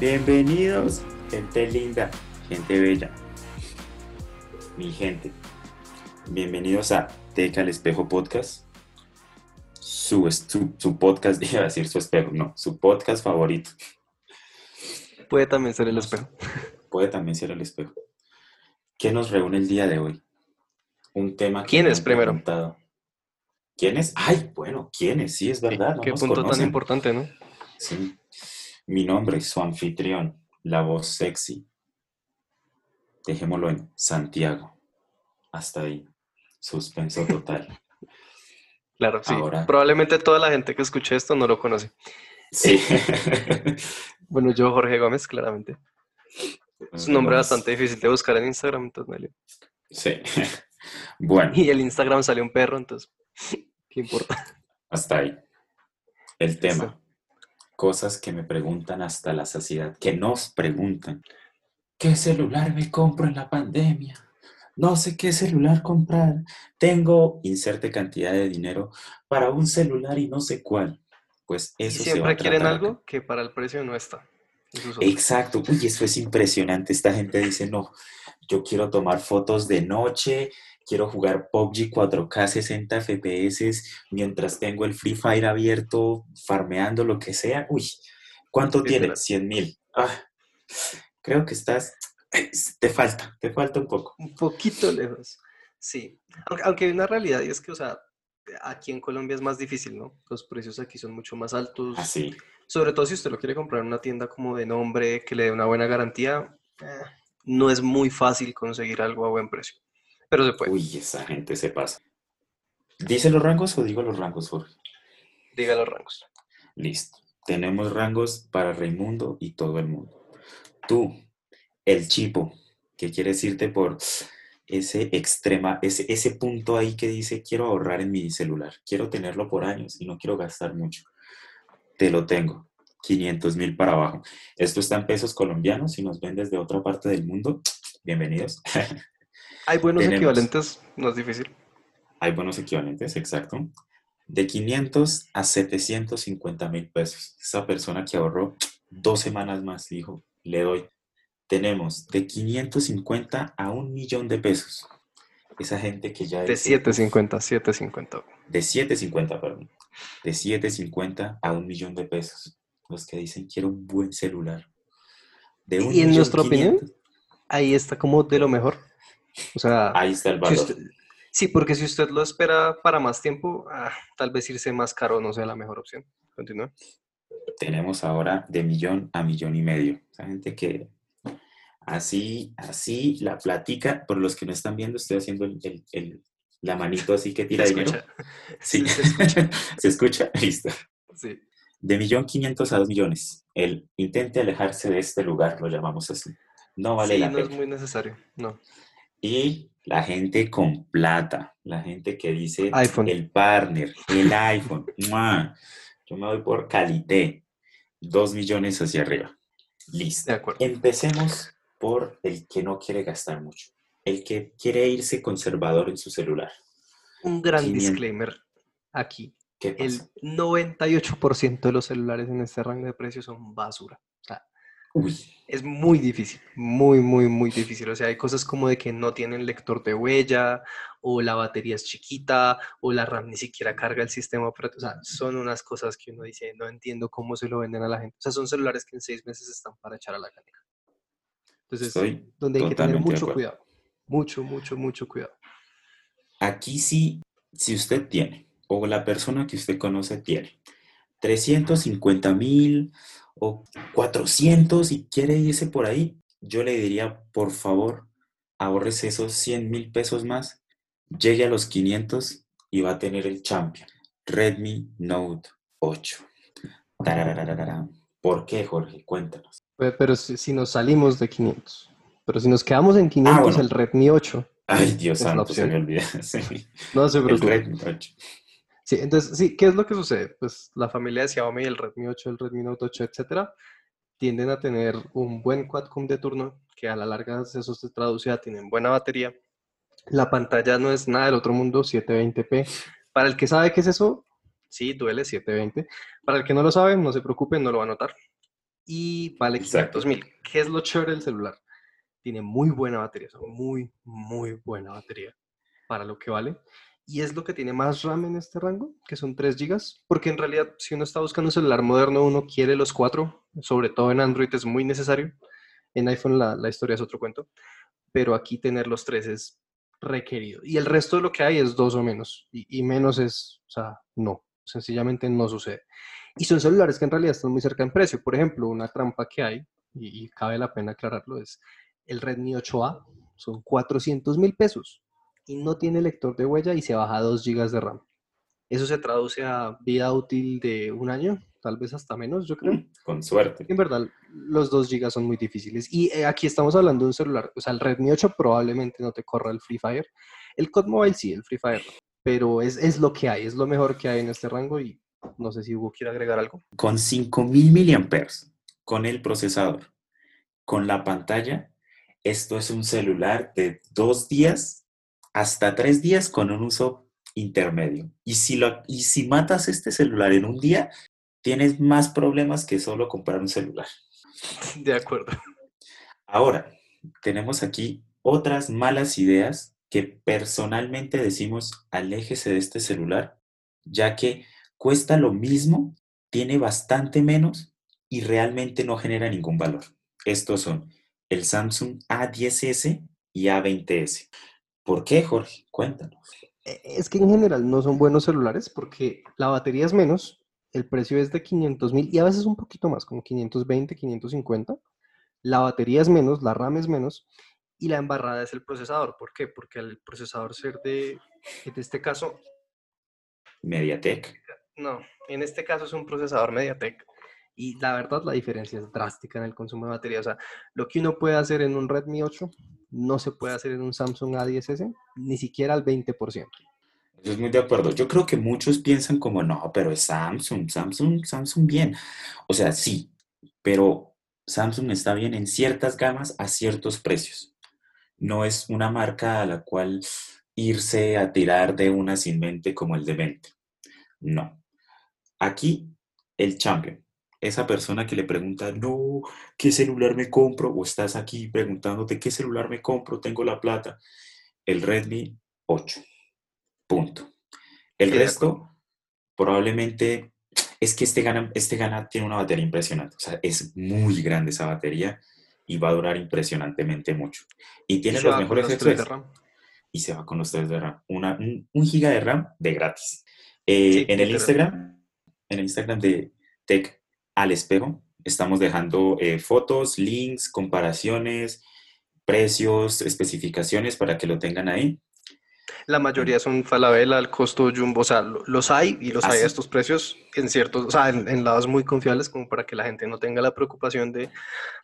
Bienvenidos, gente linda, gente bella, mi gente. Bienvenidos a Teca al Espejo Podcast. Su, su, su podcast, iba a decir su espejo, no, su podcast favorito. Puede también ser el espejo. Puede también ser el espejo. ¿Qué nos reúne el día de hoy? Un tema que ¿Quién es primero? preguntado. ¿Quién es? Ay, bueno, ¿quién es? Sí, es verdad. no Qué punto tan importante, ¿no? Sí. Mi nombre es su anfitrión, la voz sexy. Dejémoslo en Santiago. Hasta ahí. Suspenso total. Claro, sí. Ahora- Probablemente toda la gente que escuche esto no lo conoce. Sí. Bueno, yo, Jorge Gómez, claramente. Es un nombre bastante difícil de buscar en Instagram, entonces me. Sí. Bueno, Y el Instagram sale un perro, entonces, ¿qué importa? hasta ahí. El tema. Cosas que me preguntan hasta la saciedad, que nos preguntan. ¿Qué celular me compro en la pandemia? No sé qué celular comprar. Tengo inserte cantidad de dinero para un celular y no sé cuál. Pues Y eso se va siempre a quieren algo acá. que para el precio no está. Eso. Exacto. Uy, eso es impresionante. Esta gente dice, no, yo quiero tomar fotos de noche, quiero jugar PUBG 4K 60 FPS mientras tengo el Free Fire abierto, farmeando lo que sea. Uy, ¿cuánto tiene? Literal. 100 mil. Ah, creo que estás, te falta, te falta un poco. Un poquito lejos. Sí. Aunque, aunque hay una realidad y es que, o sea, aquí en Colombia es más difícil, ¿no? Los precios aquí son mucho más altos. Así. Sobre todo si usted lo quiere comprar en una tienda como de nombre, que le dé una buena garantía, eh, no es muy fácil conseguir algo a buen precio. Pero se puede. Uy, esa gente se pasa. ¿Dice los rangos o digo los rangos, Jorge? Diga los rangos. Listo. Tenemos rangos para Raimundo y todo el mundo. Tú, el chipo, que quieres irte por ese extrema, ese, ese punto ahí que dice quiero ahorrar en mi celular, quiero tenerlo por años y no quiero gastar mucho. Te lo tengo. 500 mil para abajo. Esto está en pesos colombianos. Si nos ven desde otra parte del mundo, bienvenidos. Hay buenos Tenemos. equivalentes, no es difícil. Hay buenos equivalentes, exacto. De 500 a 750 mil pesos. Esa persona que ahorró dos semanas más dijo, le doy. Tenemos de 550 a un millón de pesos. Esa gente que ya De dice, 750, 750. de 750, perdón. De 750 a un millón de pesos. Los que dicen quiero un buen celular. De un Y en nuestra opinión, 500, Ahí está como de lo mejor. O sea, Ahí está el si valor. usted- sí, porque si usted lo espera para más tiempo, ah, tal vez irse más caro no sea la mejor opción. Continúa. tenemos ahora de millón a millón y medio. Esa gente que así, así la platica, por los que no están viendo, estoy haciendo el, el- el- la manito así que tira ¿Se dinero. escucha? Sí, se escucha. ¿Se escucha? Listo. Sí. De millón quinientos a dos millones. El intente alejarse de este lugar, lo llamamos así. No vale Sí, la no es muy necesario. No. Y la gente con plata, la gente que dice iPhone. el partner, el iPhone. ¡mua! Yo me voy por calité. Dos millones hacia arriba. Listo. Empecemos por el que no quiere gastar mucho. El que quiere irse conservador en su celular. Un gran 500. disclaimer aquí. ¿Qué El pasa? 98% de los celulares en este rango de precios son basura. Uy, es muy difícil, muy, muy, muy difícil. O sea, hay cosas como de que no tienen lector de huella, o la batería es chiquita, o la RAM ni siquiera carga el sistema operativo. O sea, son unas cosas que uno dice, no entiendo cómo se lo venden a la gente. O sea, son celulares que en seis meses están para echar a la canica. Entonces, estoy donde hay que tener mucho cuidado. Mucho, mucho, mucho cuidado. Aquí sí, si usted tiene, o la persona que usted conoce tiene, 350 mil o 400 y quiere irse por ahí, yo le diría, por favor, ahorrese esos 100 mil pesos más, llegue a los 500 y va a tener el champion, Redmi Note 8. Tararararara. ¿Por qué, Jorge? Cuéntanos. Pe- Pero si, si nos salimos de 500. Pero si nos quedamos en 500, Ah, bueno. el Redmi 8. Ay, Dios santo, se me olvida. Sí, No se el preocupe. Redmi 8. Sí, entonces, sí, ¿qué es lo que sucede? Pues la familia de Xiaomi, el Redmi 8, el Redmi Note 8, etcétera, tienden a tener un buen quad-core de turno, que a la larga eso se traduce a tienen buena batería. La pantalla no es nada del otro mundo, 720p. Para el que sabe qué es eso, sí, duele 720. Para el que no lo sabe, no se preocupe, no lo va a notar. y vale 500 mil. ¿Qué es lo chévere del celular? Tiene muy buena batería, muy, muy buena batería para lo que vale. Y es lo que tiene más RAM en este rango, que son 3 GB, porque en realidad si uno está buscando un celular moderno, uno quiere los 4, sobre todo en Android es muy necesario. En iPhone la, la historia es otro cuento, pero aquí tener los 3 es requerido. Y el resto de lo que hay es 2 o menos, y, y menos es, o sea, no, sencillamente no sucede. Y son celulares que en realidad están muy cerca en precio. Por ejemplo, una trampa que hay, y, y cabe la pena aclararlo, es el Redmi 8A, son 400 mil pesos y no tiene lector de huella y se baja a 2 GB de RAM. Eso se traduce a vida útil de un año, tal vez hasta menos, yo creo. Mm, con suerte. En verdad, los 2 GB son muy difíciles. Y eh, aquí estamos hablando de un celular, o sea, el Redmi 8 probablemente no te corra el Free Fire. El COD Mobile sí, el Free Fire Pero es, es lo que hay, es lo mejor que hay en este rango y no sé si Hugo quiere agregar algo. Con 5000 mAh, con el procesador, con la pantalla, esto es un celular de dos días hasta tres días con un uso intermedio. Y si, lo, y si matas este celular en un día, tienes más problemas que solo comprar un celular. De acuerdo. Ahora, tenemos aquí otras malas ideas que personalmente decimos aléjese de este celular, ya que cuesta lo mismo, tiene bastante menos y realmente no genera ningún valor. Estos son el Samsung A10S y A20S. ¿Por qué, Jorge? Cuéntanos. E, es que en general no son buenos celulares porque la batería es menos, el precio es de 500 mil y a veces un poquito más, como 520, 550. La batería es menos, la RAM es menos y la embarrada es el procesador. ¿Por qué? Porque el procesador ser de, en este caso... MediaTek. No, en este caso es un procesador MediaTek y la verdad, la diferencia es drástica en el consumo de batería. O sea, lo que uno puede hacer en un Redmi 8 no se puede hacer en un Samsung A10S, ni siquiera al 20%. Eso es muy de acuerdo. Yo creo que muchos piensan como, no, pero es Samsung, Samsung, Samsung bien. O sea, sí, pero Samsung está bien en ciertas gamas a ciertos precios. No es una marca a la cual irse a tirar de una sin mente como el de 20. No. Aquí, el champion esa persona que le pregunta, no, ¿qué celular me compro? O estás aquí preguntándote, ¿qué celular me compro? Tengo la plata. El Redmi 8. Punto. El resto, probablemente, es que este gana, este gana tiene una batería impresionante. O sea, es muy grande esa batería y va a durar impresionantemente mucho. Y tiene los mejores extras. Y se va con los 3 de RAM. Una, un, giga de RAM de gratis. Eh, en el Instagram, en el Instagram de Tech al espejo. Estamos dejando eh, fotos, links, comparaciones, precios, especificaciones para que lo tengan ahí. La mayoría son Falabella, el costo Jumbo, o sea, los hay y los hay a estos precios en ciertos, o sea, en, lados muy confiables como para que la gente no tenga la preocupación de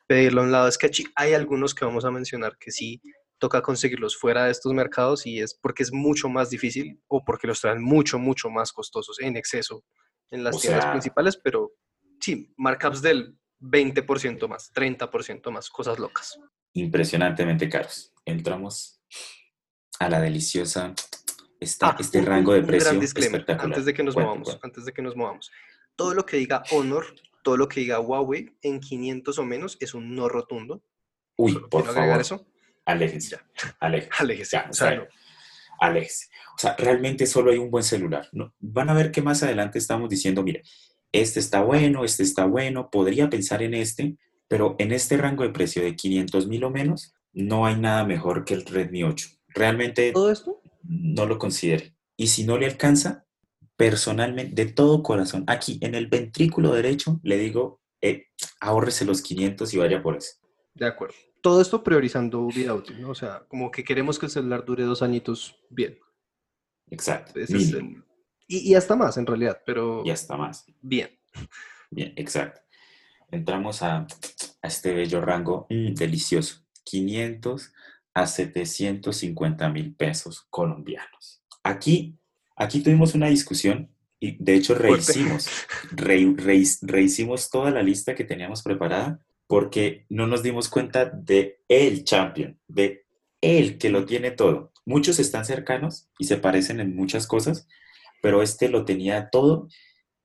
pedirlo en lado sketchy. Hay algunos que vamos a mencionar que sí toca conseguirlos fuera de estos mercados y es porque es mucho más difícil o porque los traen mucho, mucho más costosos en exceso en las tiendas principales, pero sí, markups del 20% más, 30% más, cosas locas. Impresionantemente caros. Entramos a la deliciosa, ah, este rango de precio espectacular. Antes de que nos movamos, antes de que nos movamos. Todo lo que diga Honor, todo lo que diga Huawei en 500 o menos es un no rotundo. Uy, por favor. Eso? Aléjese. Aléjese. o sea, O sea, realmente solo hay un buen celular. ¿no? Van a ver que más adelante estamos diciendo, mire, este está bueno, este está bueno, podría pensar en este, pero en este rango de precio de 500 mil o menos, no hay nada mejor que el Redmi 8. Realmente ¿Todo esto? no lo considere. Y si no le alcanza, personalmente, de todo corazón, aquí en el ventrículo derecho, le digo, eh, ahórrese los 500 y vaya por eso. De acuerdo. Todo esto priorizando vida útil, ¿no? O sea, como que queremos que el celular dure dos añitos bien. Exacto. Y, hasta más, en realidad, pero... Y hasta más. Bien. Bien, exacto. Entramos a, este bello rango mm, delicioso. 500 a 750 mil pesos colombianos. Aquí, aquí tuvimos una discusión y de hecho rehicimos, rehicimos toda la lista que teníamos preparada porque no nos dimos cuenta de el champion, de él que lo tiene todo. Muchos están cercanos y se parecen en muchas cosas, pero este lo tenía todo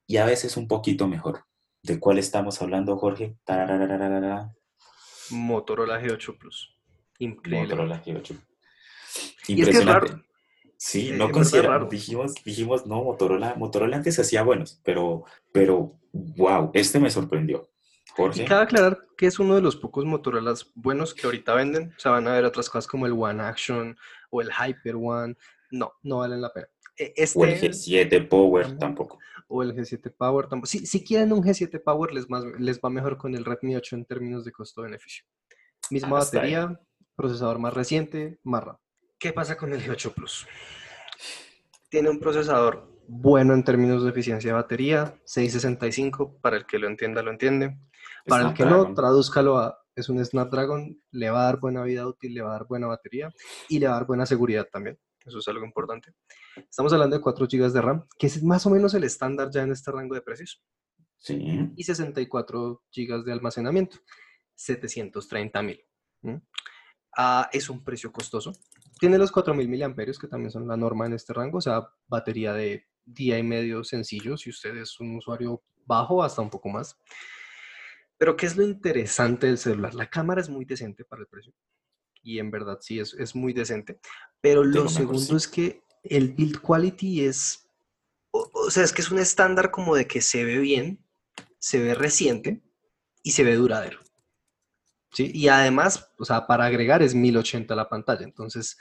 y a veces un poquito mejor. ¿De cuál estamos hablando, Jorge? Tararararara. Motorola G8 Plus. Increíble. Motorola G8. Y es que es. Impresionante. Sí, no consideramos, dijimos, dijimos, no, Motorola, Motorola antes hacía buenos, pero, pero, wow, este me sorprendió. Y Jorge, cabe aclarar que es uno de los pocos Motorolas buenos que ahorita venden. O sea, van a ver otras cosas como el One Action o el Hyper One. No, no valen la pena. E- o el Este G7 Power, tampoco. o el G7 Power tampoco. Si, si quieren un G7 Power, les, más, les va mejor con el Redmi 8 en términos de costo-beneficio. Misma Ah, batería, procesador más reciente, más rápido. ¿Qué pasa con el G8 Plus? Tiene un procesador bueno en términos de eficiencia de batería, 665, para el que lo entienda, lo entiende. Para el que no, tradúzcalo a, es un Snapdragon, le va a dar buena vida útil, le va a dar buena batería y le va a dar buena seguridad también. Eso es algo importante. Estamos hablando de 4 GB de RAM, que es más o menos el estándar ya en este rango de precios, Sí, y 64 GB de almacenamiento, 730 mil. Ah, es un precio costoso. Tiene los 4000 miliamperios, que también son la norma en este rango, o sea, batería de día y medio sencillo, si usted es un usuario bajo, hasta un poco más. Pero, ¿qué es lo interesante del celular? La cámara es muy decente para el precio. Y en verdad sí, es, es muy decente. Pero lo mejor, segundo sí. es que el build quality es... O, o sea, es que es un estándar como de que se ve bien, se ve reciente y se ve duradero. ¿sí? Y además, o sea, para agregar es 1080 la pantalla. Entonces,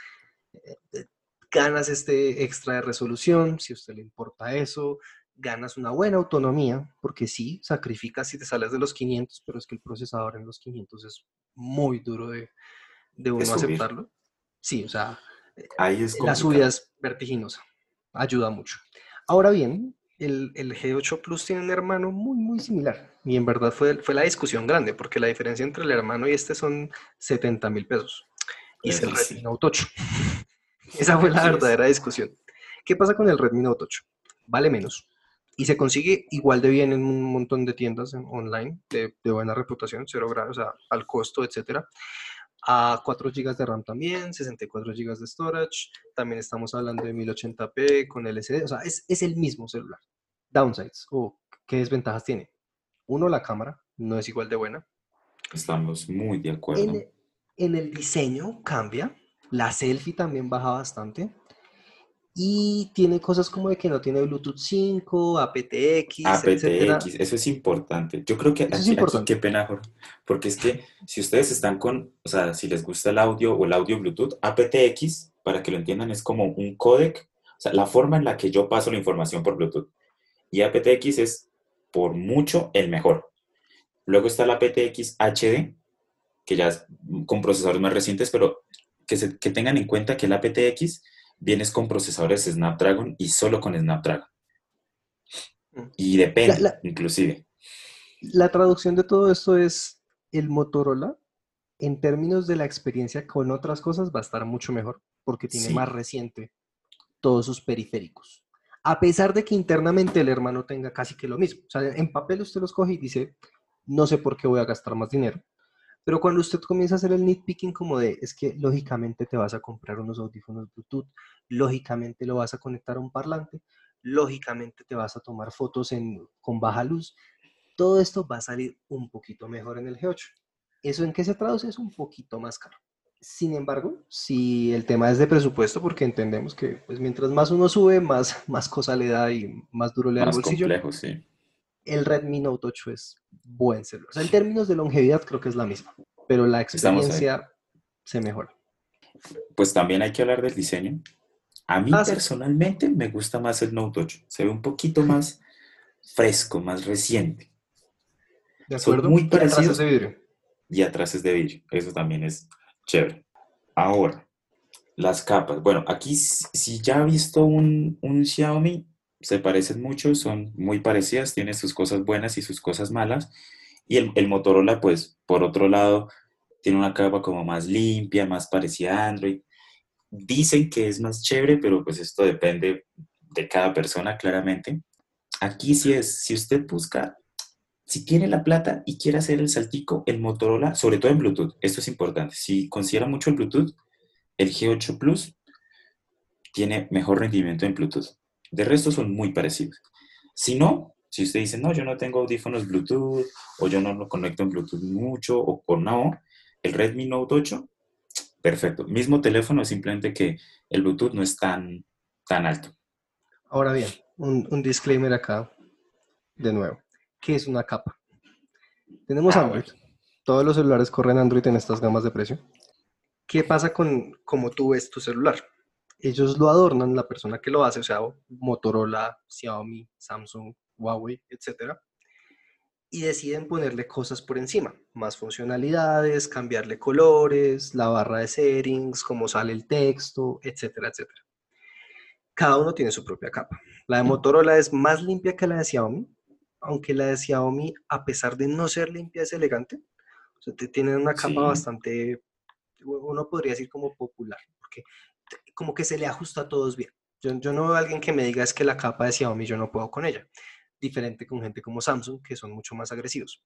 eh, eh, ganas este extra de resolución, si a usted le importa eso, ganas una buena autonomía, porque sí, sacrificas si te sales de los 500, pero es que el procesador en los 500 es muy duro de, de uno subir. aceptarlo. Sí, o sea, ahí es la subida es vertiginosa, ayuda mucho. Ahora bien, el, el G8 Plus tiene un hermano muy, muy similar. Y en verdad fue, fue la discusión grande, porque la diferencia entre el hermano y este son 70 mil pesos. Y es el sí. Redmi Note 8. Esa fue la es. verdadera discusión. ¿Qué pasa con el Redmi Note 8? Vale menos. Y se consigue igual de bien en un montón de tiendas en- online de, de buena reputación, cero grados, o sea, al costo, etcétera. A 4 GB de RAM también, 64 GB de storage. También estamos hablando de 1080p con LCD. O sea, es, es el mismo celular. Downsides o qué desventajas tiene. Uno, la cámara no es igual de buena. Estamos muy de acuerdo. En, en el diseño cambia. La selfie también baja bastante. Y tiene cosas como de que no tiene Bluetooth 5, aptX, etcétera. aptX, eso es importante. Yo creo que Eso es aquí, aquí, qué pena, Jorge, porque es que si ustedes están con, o sea, si les gusta el audio o el audio Bluetooth, aptX, para que lo entiendan, es como un codec, o sea, la forma en la que yo paso la información por Bluetooth. Y aptX es por mucho el mejor. Luego está la aptX HD, que ya es con procesadores más recientes, pero que, se- que tengan en cuenta que el aptX vienes con procesadores Snapdragon y solo con Snapdragon. Mm. Y depende, La- la- inclusive. La traducción de todo esto es el Motorola, en términos de la experiencia con otras cosas, va a estar mucho mejor porque tiene Sí. más reciente todos sus periféricos. A pesar de que internamente el hermano tenga casi que lo mismo. O sea, en papel usted los coge y dice, no sé por qué voy a gastar más dinero. Pero cuando usted comienza a hacer el nitpicking como de, es que lógicamente te vas a comprar unos audífonos Bluetooth, lógicamente lo vas a conectar a un parlante, lógicamente te vas a tomar fotos en, con baja luz, todo esto va a salir un poquito mejor en el G8. ¿Eso en qué se traduce? Es un poquito más caro. Sin embargo, si el tema es de presupuesto, porque entendemos que pues, mientras más uno sube, más, más cosa le da y más duro le da el Más bolsillo, complejo, sí. El Redmi Note 8 es buen celular. O sea, en términos de longevidad creo que es la misma, pero la experiencia se mejora. Pues también hay que hablar del diseño. A mí Ah, sí. personalmente me gusta más el Note 8. Se ve un poquito más fresco, más reciente. ¿De Son acuerdo? muy Y atrás parecidos. es de vidrio. Y atrás es de vidrio. Eso también es chévere. Ahora, las capas. Bueno, aquí si si ya ha visto un, un Xiaomi, se parecen mucho, son muy parecidas, tiene sus cosas buenas y sus cosas malas. Y el, el Motorola, pues, por otro lado, tiene una capa como más limpia, más parecida a Android. Dicen que es más chévere, pero pues esto depende de cada persona, claramente. Aquí sí es, si usted busca, si tiene la plata y quiere hacer el saltico, el Motorola, sobre todo en Bluetooth, esto es importante. Si considera mucho el Bluetooth, el G8 Plus tiene mejor rendimiento en Bluetooth. De resto son muy parecidos. Si no, Si usted dice, no, yo no tengo audífonos Bluetooth, o yo no lo conecto en Bluetooth mucho, o con no, el Redmi Note 8, perfecto. Mismo teléfono, simplemente que el Bluetooth no es tan, tan alto. Ahora bien, un, disclaimer acá, de nuevo. ¿Qué es una capa? Tenemos ah, Android. Todos los celulares corren Android en estas gamas de precio. ¿Qué pasa con cómo tú ves tu celular? Ellos lo adornan, la persona que lo hace, o sea, Motorola, Xiaomi, Samsung, Huawei, etcétera, y deciden ponerle cosas por encima, más funcionalidades, cambiarle colores, la barra de settings, cómo sale el texto, etcétera, etcétera. Cada uno tiene su propia capa. La de Motorola es más limpia que la de Xiaomi, aunque la de Xiaomi, a pesar de no ser limpia, es elegante. O sea, tiene una capa bastante, uno podría decir como popular, porque como que se le ajusta a todos bien. Yo, yo no veo a alguien que me diga es que la capa de Xiaomi yo no puedo con ella diferente con gente como Samsung, que son mucho más agresivos.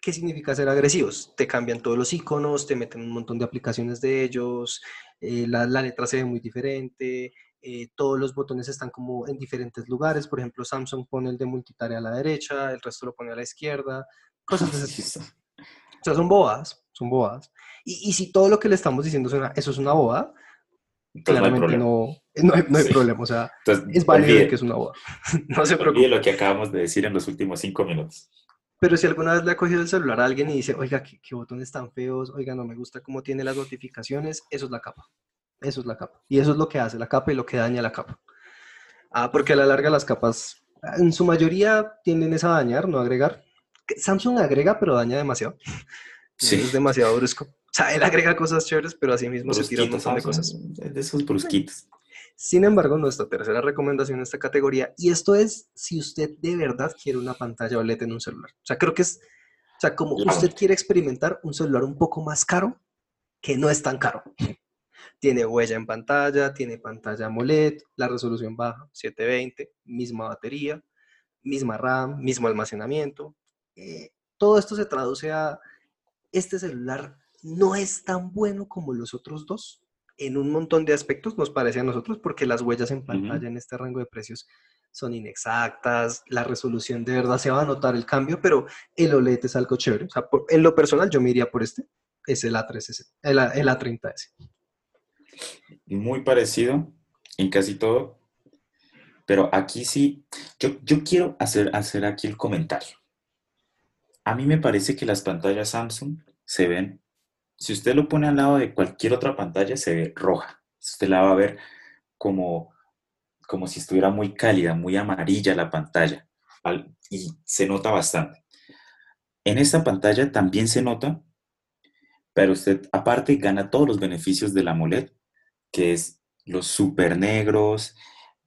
¿Qué significa ser agresivos? Te cambian todos los iconos, te meten un montón de aplicaciones de ellos, eh, la, letra se ve muy diferente, eh, todos los botones están como en diferentes lugares. Por ejemplo, Samsung pone el de multitarea a la derecha, el resto lo pone a la izquierda, cosas de ese tipo. O sea, son bobadas, son bobadas. Y, si todo lo que le estamos diciendo es eso es una bobada, claramente no, no, hay, problema. O sea, es válido que es una boda. no se preocupe. lo que acabamos de decir en los últimos cinco minutos. Pero si alguna vez le ha cogido el celular a alguien y dice, oiga, ¿qué, botones tan feos, oiga, no me gusta cómo tiene las notificaciones, eso es la capa. Eso es la capa. Y eso es lo que hace la capa y lo que daña la capa. Ah, porque a la larga las capas, en su mayoría, tienden a dañar, no agregar. Samsung agrega, pero daña demasiado. Sí. Es demasiado brusco. O sea, él agrega cosas chéveres, pero así mismo se tira un montón de cosas. De esos brusquitos. Sin embargo, nuestra tercera recomendación en esta categoría, y esto es si usted de verdad quiere una pantalla OLED en un celular. O sea, creo que es, o sea, como usted quiere experimentar un celular un poco más caro, que no es tan caro. Tiene huella en pantalla, tiene pantalla AMOLED, la resolución baja, 720, misma batería, misma RAM, mismo almacenamiento. Eh, todo esto se traduce a este celular no es tan bueno como los otros dos en un montón de aspectos, nos parece a nosotros, porque las huellas en pantalla en este rango de precios son inexactas, la resolución de verdad se va a notar el cambio, pero el OLED es algo chévere. O sea, en lo personal yo me iría por este, es el A3S, el, el A30S. Muy parecido en casi todo, pero aquí sí, yo, yo quiero hacer, hacer aquí el comentario. A mí me parece que las pantallas Samsung se ven si usted lo pone al lado de cualquier otra pantalla, se ve roja. Usted la va a ver como, como si estuviera muy cálida, muy amarilla la pantalla. y se nota bastante. En esta pantalla también se nota, pero usted aparte gana todos los beneficios de la AMOLED, que es los super negros,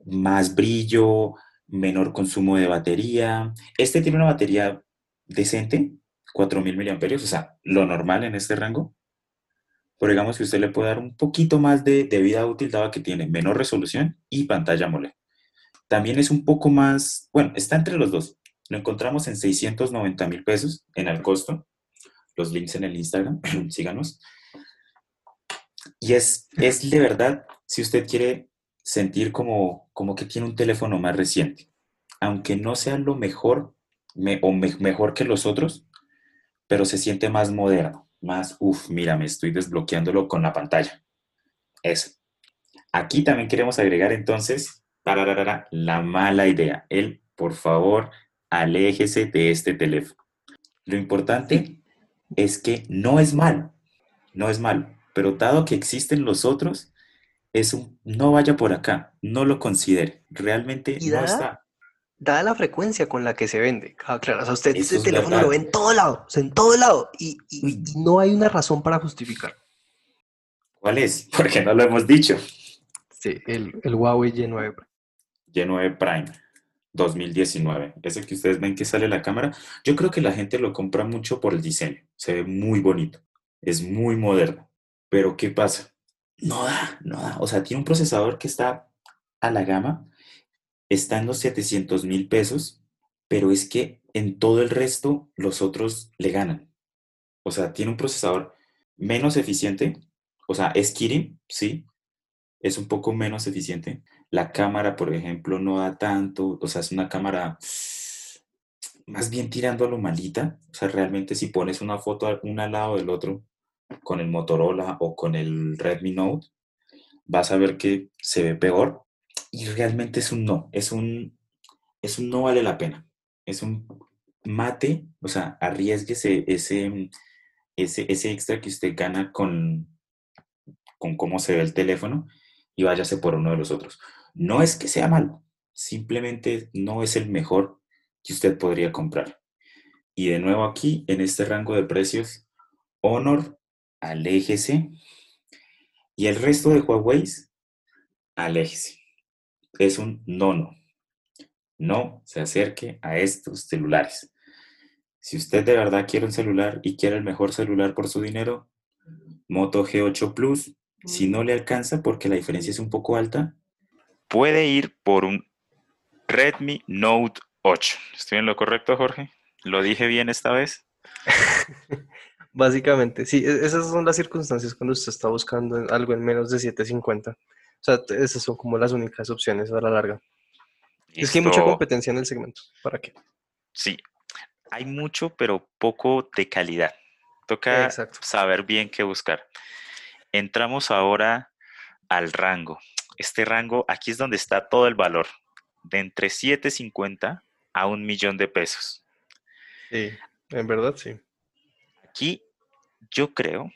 más brillo, menor consumo de batería. Este tiene una batería decente, 4000 mAh, o sea, lo normal en este rango pero digamos que usted le puede dar un poquito más de, vida útil dado que tiene menor resolución y pantalla AMOLED. También es un poco más, bueno, está entre los dos. Lo encontramos en 690 mil pesos en el costo. Los links en el Instagram, síganos. Y es, es de verdad, si usted quiere sentir como, como que tiene un teléfono más reciente, aunque no sea lo mejor o mejor que los otros, pero se siente más moderno más, uff, mira, me estoy desbloqueándolo con la pantalla. Eso. Aquí también queremos agregar entonces la mala idea. El, por favor, aléjese de este teléfono. Lo importante es que no es malo, no es malo, pero dado que existen los otros, es un, no vaya por acá, no lo considere, realmente no está dada la frecuencia con la que se vende. Ah, claro, o sea, usted ese teléfono lo ve en todo lado, en todo lado, y, no hay una razón para justificar. ¿Cuál es? Porque no lo hemos dicho. Sí, el, el Huawei Y9 Y9 Prime 2019. Ese que ustedes ven que sale la cámara. Yo creo que la gente lo compra mucho por el diseño. Se ve muy bonito. Es muy moderno. Pero ¿qué pasa? No da, no da. O sea, tiene un procesador que está a la gama está en los 700 mil pesos, pero es que en todo el resto los otros le ganan. O sea, tiene un procesador menos eficiente, o sea, es Kirin, sí, es un poco menos eficiente. La cámara, por ejemplo, no da tanto, o sea, es una cámara más bien tirando a lo malita. O sea, realmente si pones una foto una al lado del otro con el Motorola o con el Redmi Note, vas a ver que se ve peor y realmente es un no, es un, es un no vale la pena. Es un mate, o sea, arriesguese ese, ese, ese extra que usted gana con, con cómo se ve el teléfono y váyase por uno de los otros. No es que sea malo, simplemente no es el mejor que usted podría comprar. Y de nuevo aquí, en este rango de precios, Honor, aléjese. Y el resto de Huawei, aléjese. Es un no, no. No se acerque a estos celulares. Si usted de verdad quiere un celular y quiere el mejor celular por su dinero, Moto G8 Plus, si no le alcanza porque la diferencia es un poco alta, puede ir por un Redmi Note 8. ¿Estoy en lo correcto, Jorge? ¿Lo dije bien esta vez? Básicamente, sí, e-, esas son las circunstancias cuando usted está buscando algo en menos de 750. O sea, esas son como las únicas opciones a la larga. Es que hay mucha competencia en el segmento. ¿Para qué? Sí, hay mucho, pero poco de calidad. Toca saber bien qué buscar. Entramos ahora al rango. Este rango, aquí es donde está todo el valor, de entre 750 a un millón de pesos. Sí, en verdad sí. Aquí yo creo,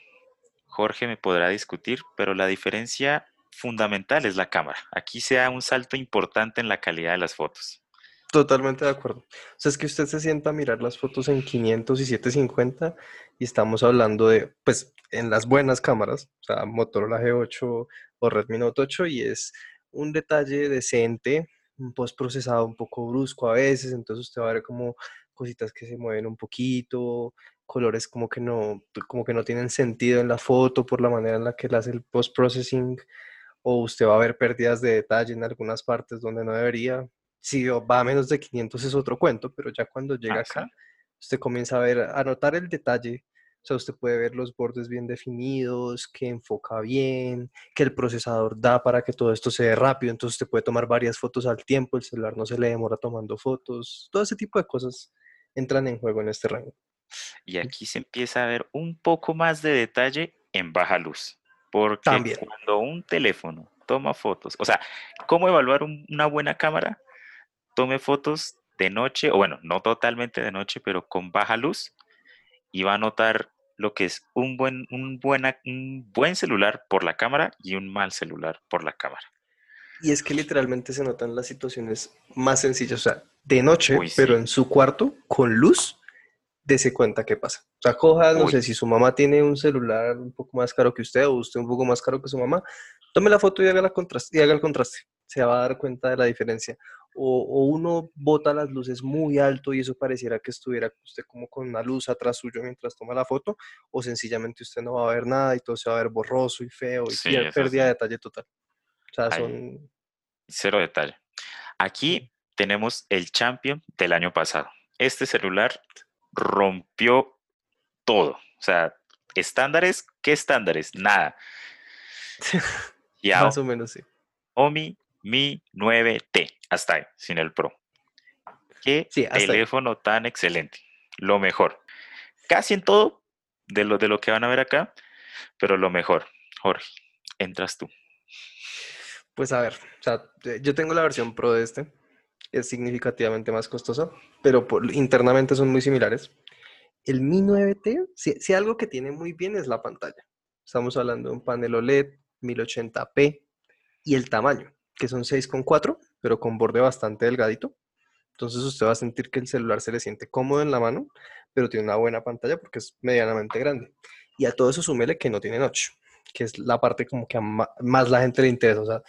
Jorge me podrá discutir, pero la diferencia fundamental es la cámara. Aquí se da un salto importante en la calidad de las fotos. Totalmente de acuerdo. O sea, es que usted se sienta a mirar las fotos en 500 y 750 y estamos hablando de, pues, en las buenas cámaras, o sea, Motorola G8 o Redmi Note 8 y es un detalle decente, un postprocesado un poco brusco a veces, entonces usted va a ver como cositas que se mueven un poquito, colores como que no, como que no tienen sentido en la foto por la manera en la que le hace el post-processing, o usted va a ver pérdidas de detalle en algunas partes donde no debería. Si va a menos de 500 es otro cuento, pero ya cuando llega acá, usted comienza a ver, a notar el detalle. O sea, usted puede ver los bordes bien definidos, que enfoca bien, que el procesador da para que todo esto se dé rápido, entonces usted puede tomar varias fotos al tiempo, el celular no se le demora tomando fotos, todo ese tipo de cosas entran en juego en este rango. Y aquí se empieza a ver un poco más de detalle en baja luz, porque cuando un teléfono toma fotos, o sea, ¿cómo evaluar una buena cámara? Tome fotos de noche, o bueno, no totalmente de noche, pero con baja luz, y va a notar lo que es un buen, un, buena, un buen celular por la cámara y un mal celular por la cámara. Y es que literalmente se notan las situaciones más sencillas, o sea, de noche, pero en su cuarto, con luz, dése cuenta qué pasa. O sea, coja, no sé, si su mamá tiene un celular un poco más caro que usted o usted un poco más caro que su mamá, tome la foto y haga, la contraste, y haga el contraste. Se va a dar cuenta de la diferencia o, uno bota las luces muy alto y eso pareciera que estuviera usted como con una luz atrás suyo mientras toma la foto, o sencillamente usted no va a ver nada y todo se va a ver borroso y feo y pérdida de detalle total. O sea, son... Cero detalle. Aquí tenemos el champion del año pasado. Este celular rompió todo. O sea, estándares, ¿qué estándares? Nada. Más o menos, sí. Omi Mi 9T hasta ahí, sin el Pro. Qué teléfono tan excelente. Lo mejor. Casi en todo de lo, de lo que van a ver acá, pero lo mejor. Jorge, entras tú. Pues a ver, o sea, yo tengo la versión Pro de este. Es significativamente más costosa, pero internamente son muy similares. El Mi 9T, si, algo que tiene muy bien es la pantalla. Estamos hablando de un panel OLED 1080p y el tamaño, que son 6,4 pero con borde bastante delgadito. Entonces usted va a sentir que el celular se le siente cómodo en la mano, pero tiene una buena pantalla porque es medianamente grande. Y a todo eso súmele que no tiene notch, que es la parte como que más la gente le interesa. O sea,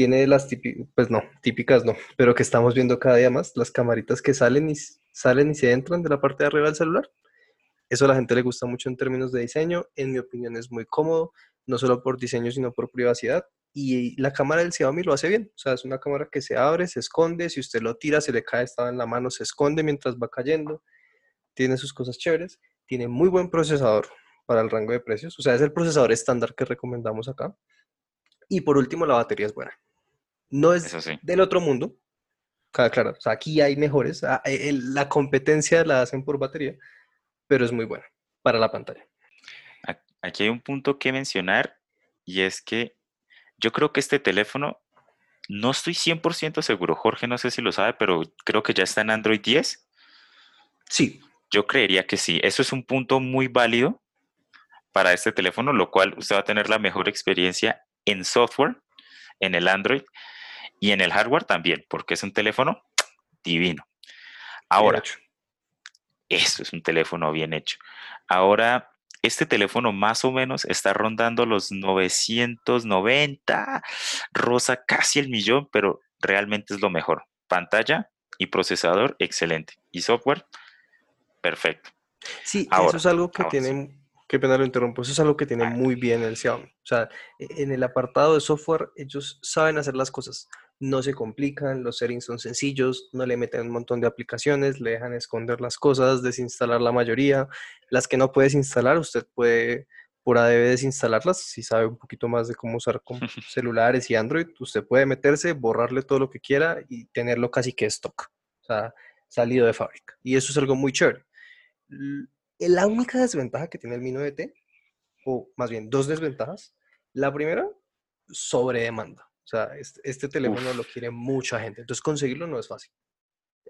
tiene las típicas, pues no, típicas no, pero que estamos viendo cada día más, las camaritas que salen y, salen y se entran de la parte de arriba del celular. Eso a la gente le gusta mucho en términos de diseño. En mi opinión es muy cómodo, no solo por diseño, sino por privacidad y la cámara del Xiaomi lo hace bien. O sea, es una cámara que se abre, se esconde, si usted lo tira, se le cae, estaba en la mano, se esconde mientras va cayendo. Tiene sus cosas chéveres. Tiene muy buen procesador para el rango de precios. O sea, es el procesador estándar que recomendamos acá. Y por último, la batería es buena. No es del otro mundo, Claro, o sea, aquí hay mejores. ah, eh, La competencia la hacen por batería, pero es muy buena para la pantalla. Aquí hay un punto que mencionar y es que yo creo que este teléfono, no estoy 100% seguro, Jorge no sé si lo sabe, pero creo que ya está en Android 10. Sí, Yo creería que sí. Eso es un punto muy válido para este teléfono, lo cual usted va a tener la mejor experiencia en software, en el Android y en el hardware también, porque es un teléfono divino. Ahora, eso es un teléfono bien hecho. Ahora, este teléfono más o menos está rondando los 990, rosa casi el millón, pero realmente es lo mejor. Pantalla y procesador, excelente. Y software, perfecto. Sí, eso es algo que ahora tiene, qué pena lo interrumpo, eso es algo que tiene Ah. muy bien el Xiaomi. O sea, e- en el apartado de software, ellos saben hacer las cosas, no se complican, los settings son sencillos, no le meten un montón de aplicaciones, le dejan esconder las cosas, desinstalar la mayoría. Las que no puedes instalar, usted puede por ADB desinstalarlas, si sabe un poquito más de cómo usar con celulares y Android, usted puede meterse, borrarle todo lo que quiera y tenerlo casi que stock, o sea, salido de fábrica. Y eso es algo muy chévere. L- La única desventaja que tiene el Mi 9T, o más bien dos desventajas, la primera, sobre demanda. O sea, este, este teléfono lo quiere mucha gente, entonces conseguirlo no es fácil.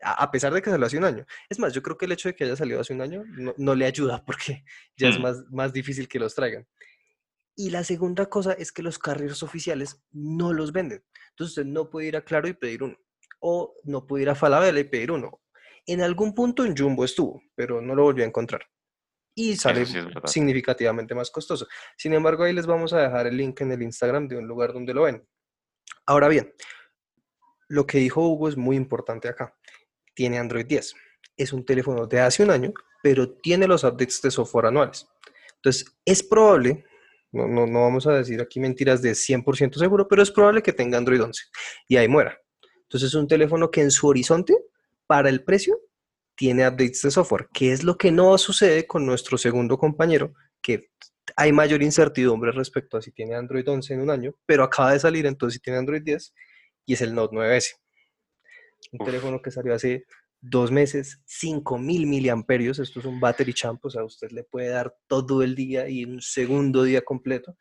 A, a pesar de que salió hace un año. Es más, yo creo que el hecho de que haya salido hace un año no, no le ayuda porque ya es Mm. más, más difícil que los traigan. Y la segunda cosa es que los carriers oficiales no los venden. Entonces usted no puede ir a Claro y pedir uno. O no puede ir a Falabella y pedir uno. En algún punto en Jumbo estuvo, pero no lo volvió a encontrar. Y sale sí significativamente más costoso. Sin embargo, ahí les vamos a dejar el link en el Instagram de un lugar donde lo ven. Ahora bien, lo que dijo Hugo es muy importante acá. Tiene Android 10. Es un teléfono de hace un año, pero tiene los updates de software anuales. Entonces, es probable, no, no, no vamos a decir aquí mentiras de 100% seguro, pero es probable que tenga Android 11 y ahí muera. Entonces, es un teléfono que en su horizonte, para el precio, tiene updates de software, que es lo que no sucede con nuestro segundo compañero, que hay mayor incertidumbre respecto a si tiene Android 11 en un año, pero acaba de salir, entonces si tiene Android 10 y es el Note 9S. Un Uf. teléfono que salió hace dos meses, 5000 miliamperios, esto es un battery champ, o sea, usted le puede dar todo el día y un segundo día completo,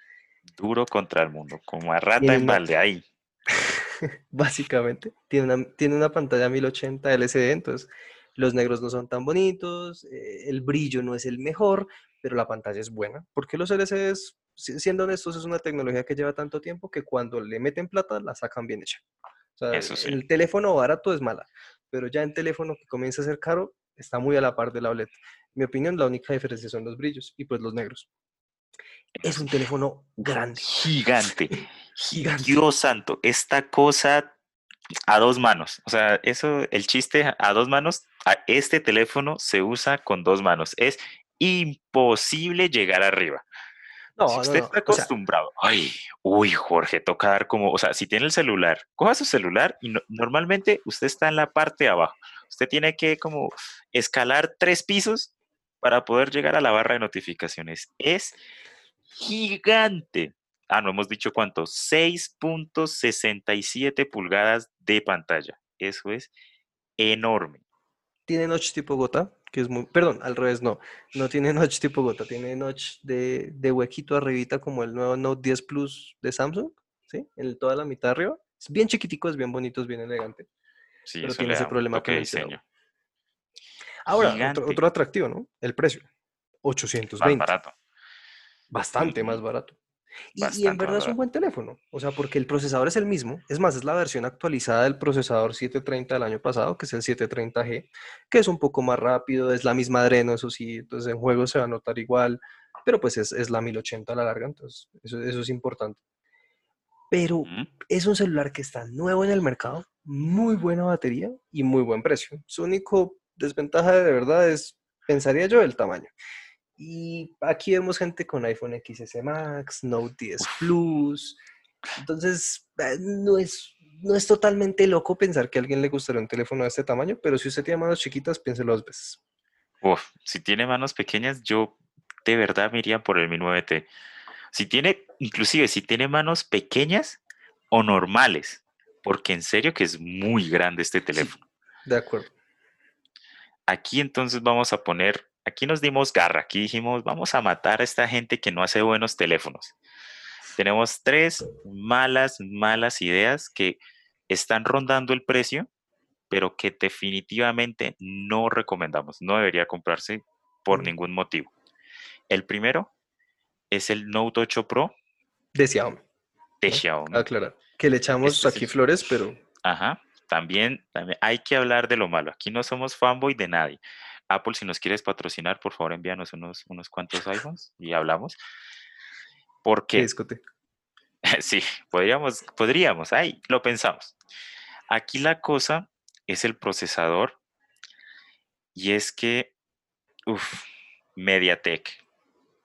Duro contra el mundo, como a rata en balde ahí. básicamente. Tiene una, tiene una pantalla 1080 LCD, entonces los negros no son tan bonitos, eh, el brillo no es el mejor, pero la pantalla es buena, porque los LCDs, si- siendo honestos, es una tecnología que lleva tanto tiempo que cuando le meten plata la sacan bien hecha. O sea, Eso sí. el teléfono barato es mala, pero ya en teléfono que comienza a ser caro, está muy a la par de la OLED. En mi opinión, la única diferencia son los brillos y pues los negros. Es un teléfono grande. Gigante. Gigante. Dios santo, esta cosa a dos manos. O sea, eso, el chiste a dos manos, a este teléfono se usa con dos manos. Es imposible llegar arriba. No, si usted no, está o sea, acostumbrado, ay, uy, Jorge, toca dar como, o sea, si tiene el celular, coja su celular y no- normalmente usted está en la parte de abajo. Usted tiene que como escalar tres pisos para poder llegar a la barra de notificaciones. Es gigante. Ah, no hemos dicho cuánto, 6.67 pulgadas de pantalla. Eso es enorme. tiene notch tipo gota, que es muy, perdón, al revés, no, no tiene notch tipo gota, tiene notch de, de huequito arribita como el nuevo Note 10 Plus de Samsung, ¿sí? En toda la mitad arriba. Es bien chiquitico, es bien bonito, es bien elegante, Sí, pero eso tiene le ese da problema de mencionaba. diseño. Ahora, otro, otro atractivo, ¿no? El precio, Más 820, barato. bastante más barato. Y, en verdad es un buen teléfono, o sea, porque el procesador es el mismo, es más, es la versión actualizada del procesador 730 del año pasado, que es el 730G, que es un poco más rápido, es la misma Adreno, eso sí, entonces en juego se va a notar igual, pero pues es, es la 1080 a la larga, entonces eso, eso es importante. Pero es un celular que está nuevo en el mercado, muy buena batería y muy buen precio. Su único desventaja de verdad es, pensaría yo, el tamaño. Y aquí vemos gente con iPhone XS Max, Note 10 Plus. Entonces, eh, no es, no es totalmente loco pensar que a alguien le gustaría un teléfono de este tamaño, pero si usted tiene manos chiquitas, piénselo dos veces. Uf, si tiene manos pequeñas, yo de verdad me iría por el Mi 9T. Si tiene, inclusive si tiene manos pequeñas o normales, porque en serio que es muy grande este teléfono. de acuerdo. Aquí entonces vamos a poner, aquí nos dimos garra, aquí dijimos, vamos a matar a esta gente que no hace buenos teléfonos. Tenemos tres malas, malas ideas que están rondando el precio, pero que definitivamente no recomendamos. No debería comprarse por ningún motivo. El primero es el Note 8 Pro De Xiaomi, de. Xiaomi. aclarar. Que le echamos Este es aquí el- flores, pero Ajá. También, también hay que hablar de lo malo. Aquí no somos fanboy de nadie. Apple, si nos quieres patrocinar, por favor envíanos unos, unos cuantos iPhones y hablamos. que Porque discute. sí, podríamos, podríamos, ahí lo pensamos. Aquí la cosa es el procesador y es que, uff, MediaTek.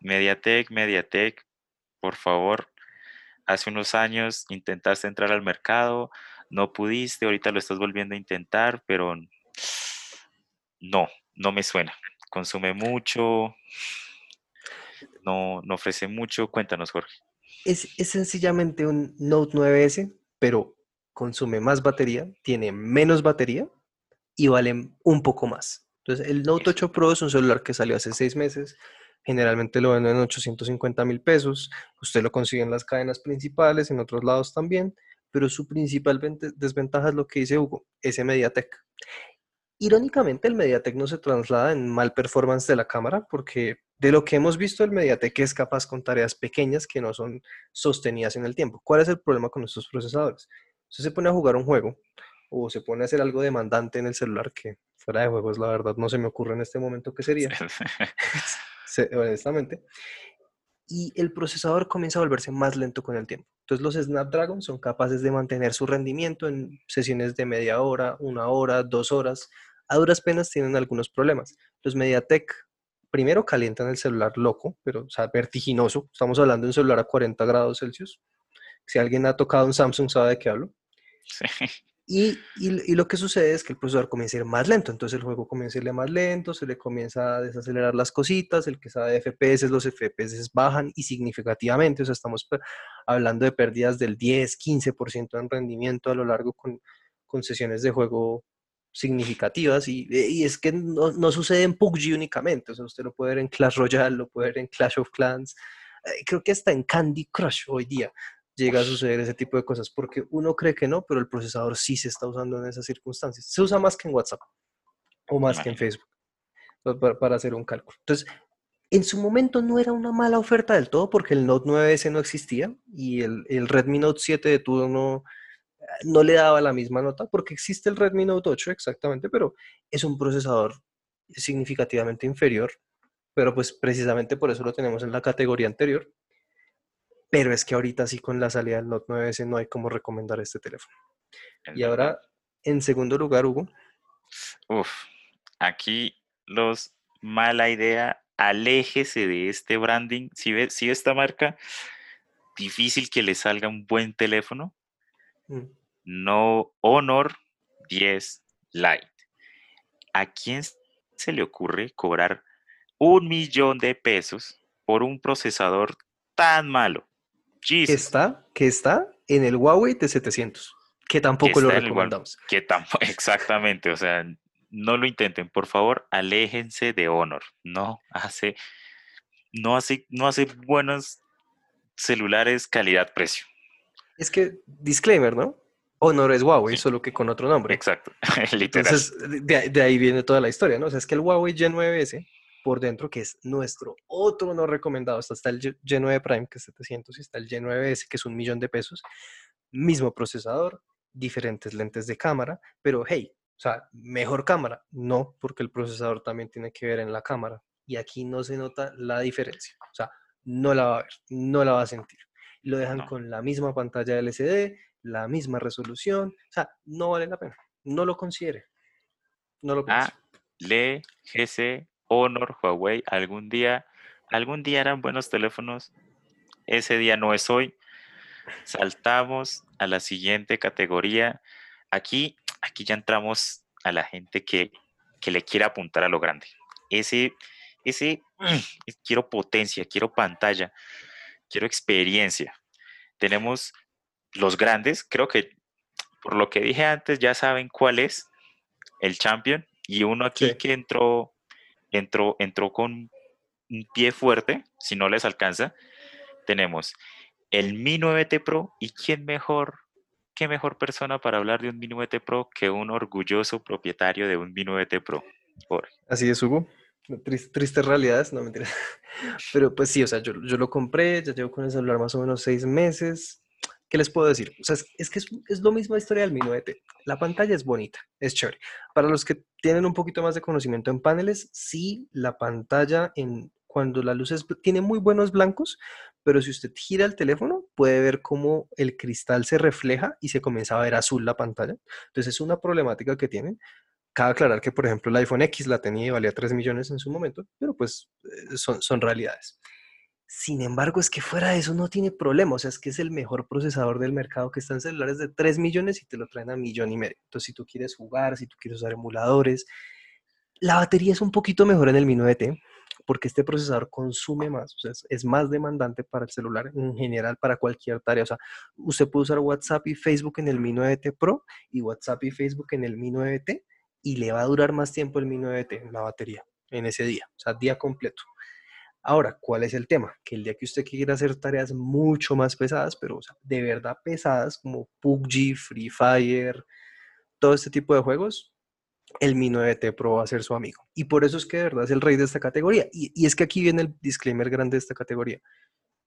MediaTek, MediaTek, por favor, hace unos años intentaste entrar al mercado, no pudiste, ahorita lo estás volviendo a intentar, pero no, no me suena. Consume mucho, no, no ofrece mucho. Cuéntanos, Jorge. Es, es sencillamente un Note 9S, pero consume más batería, tiene menos batería y vale un poco más. Entonces, el Note Eso. 8 Pro es un celular que salió hace seis meses. Generalmente lo venden en 850 mil pesos. Usted lo consigue en las cadenas principales, en otros lados también. Pero su principal desventaja es lo que dice Hugo, ese MediaTek. Irónicamente, el MediaTek no se traslada en mal performance de la cámara, porque de lo que hemos visto, el MediaTek es capaz con tareas pequeñas que no son sostenidas en el tiempo. ¿Cuál es el problema con estos procesadores? Usted se pone a jugar un juego o se pone a hacer algo demandante en el celular que fuera de juegos, la verdad, no se me ocurre en este momento qué sería, se- honestamente. Y el procesador comienza a volverse más lento con el tiempo. Entonces los Snapdragon son capaces de mantener su rendimiento en sesiones de media hora, una hora, dos horas. A duras penas tienen algunos problemas. Los MediaTek primero calientan el celular loco, pero o vertiginoso. Estamos hablando de un celular a 40 grados Celsius. Si alguien ha tocado un Samsung sabe de qué hablo. Sí. Y, y- y lo que sucede es que el procesador comienza a ir más lento, entonces el juego comienza a irle más lento, se le comienza a desacelerar las cositas, el que sabe de FPS, los FPS bajan y significativamente, o sea, estamos hablando de pérdidas del 10, 15% en rendimiento a lo largo con, con sesiones de juego significativas y, y es que no, no sucede en PUBG únicamente, o sea, usted lo puede ver en Clash Royale, lo puede ver en Clash of Clans, eh, creo que hasta en Candy Crush hoy día llega a suceder ese tipo de cosas, porque uno cree que no, pero el procesador sí se está usando en esas circunstancias. Se usa más que en WhatsApp o más que en. Facebook pa- para, para hacer un cálculo. Entonces, en su momento no era una mala oferta del todo porque el Note 9S no existía y el, el Redmi Note 7 de todo no, no le daba la misma nota porque existe el Redmi Note 8 exactamente, pero es un procesador significativamente inferior, pero pues precisamente por eso lo tenemos en la categoría anterior. Pero es que ahorita sí con la salida del Note 9S no hay como recomendar este teléfono. Y verdad. ahora, en segundo lugar, Hugo, Uf, aquí los mala idea, aléjese de este branding. Si ve, si esta marca, difícil que le salga un buen teléfono. mm, No Honor 10 Lite. ¿A quién se le ocurre cobrar un millón de pesos por un procesador tan malo? Que está, que está en el Huawei de 700, que tampoco lo Huawei. recomendamos. que tampoco, exactamente, o sea, no lo intenten, por favor, aléjense de Honor. No hace, no hace, no hace buenos celulares calidad-precio. Es que, disclaimer, ¿no? Honor es Huawei, Sí. solo que con otro nombre. Exacto, literal. Entonces, de, ahí- de ahí viene toda la historia, ¿no? O sea, es que el Huawei G9S, por dentro, que es nuestro otro no recomendado, hasta está el G- G9 Prime, que es 700, y está el G9S, que es un millón de pesos, mismo procesador, diferentes lentes de cámara, pero hey, o sea, mejor cámara, no, porque el procesador también tiene que ver en la cámara, y aquí no se nota la diferencia, o sea, no la va a ver, no la va a sentir. Lo dejan No. con la misma pantalla LCD, la misma resolución, o sea, no vale la pena, no lo considere, no lo piense. Le, GC, Honor, Huawei, algún día, algún día eran buenos teléfonos. Ese día no es hoy. Saltamos a la siguiente categoría. Aquí, aquí ya entramos a la gente que, que le quiere apuntar a lo grande. Ese, ese, quiero potencia, quiero pantalla, quiero experiencia. Tenemos los grandes, creo que por lo que dije antes, ya saben cuál es el champion. Y uno aquí que entró, entró, entró con un pie fuerte, si no les alcanza, tenemos el Mi 9T Pro. ¿Y quién mejor, qué mejor persona para hablar de un Mi 9T Pro que un orgulloso propietario de un Mi 9T Pro? Así es, Hugo. tristes realidades, no mentira. Pero pues sí, o sea, yo, yo, lo compré, ya llevo con el celular más o menos seis meses. ¿Qué les puedo decir? O sea, es, que es, es, lo mismo la historia del Mi 9T. La pantalla es bonita, es chévere. Para los que tienen un poquito más de conocimiento en paneles, sí, la pantalla en cuando la luz tiene muy buenos blancos, pero si usted gira el teléfono, puede ver cómo el cristal se refleja y se comienza a ver azul la pantalla. Entonces es una problemática que tienen. Cabe aclarar que, por ejemplo, el iPhone X la tenía y valía 3 millones en su momento, pero pues eh, son realidades. Sin embargo, es que fuera de eso no tiene problema, o sea, es que es el mejor procesador del mercado que está en celulares de 3 millones y te lo traen a millón y medio. Entonces, si tú quieres jugar, si tú quieres usar emuladores, la batería es un poquito mejor en el Mi 9T, porque este procesador consume más, o sea, es, más demandante para el celular en general, para cualquier tarea. O sea, usted puede usar WhatsApp y Facebook en el Mi 9T Pro y WhatsApp y Facebook en el Mi 9T y le va a durar más tiempo el Mi 9T en la batería en ese día, o sea, día completo. Ahora, ¿cuál es el tema? Que el día que usted quiera hacer tareas mucho más pesadas, pero de verdad pesadas, como PUBG, Free Fire, todo este tipo de juegos, el Mi 9T Pro va a ser su amigo. Y por eso es que de verdad es el rey de esta categoría. Y, es que aquí viene el disclaimer grande de esta categoría.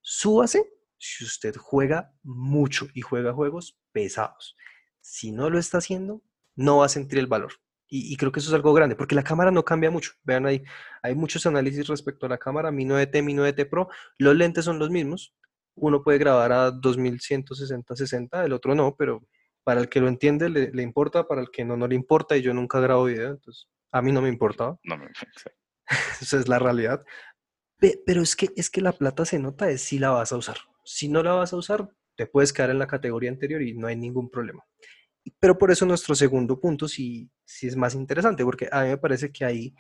Súbase si usted juega mucho y juega juegos pesados. Si no lo está haciendo, no va a sentir el valor. Y, creo que eso es algo grande, porque la cámara no cambia mucho. Vean ahí, hay muchos análisis respecto a la cámara, Mi 9T, Mi 9T Pro. Los lentes son los mismos. Uno puede grabar a 2160, 60, el otro no, pero para el que lo entiende le, importa, para el que no, no le importa, y yo nunca grabo video, entonces a mí no me importaba. No me Esa es la realidad. Pero es que, es que la plata se nota es si la vas a usar. Si no la vas a usar, te puedes quedar en la categoría anterior y no hay ningún problema. Pero por eso nuestro segundo punto sí, sí es más interesante, porque a mí me parece que ahí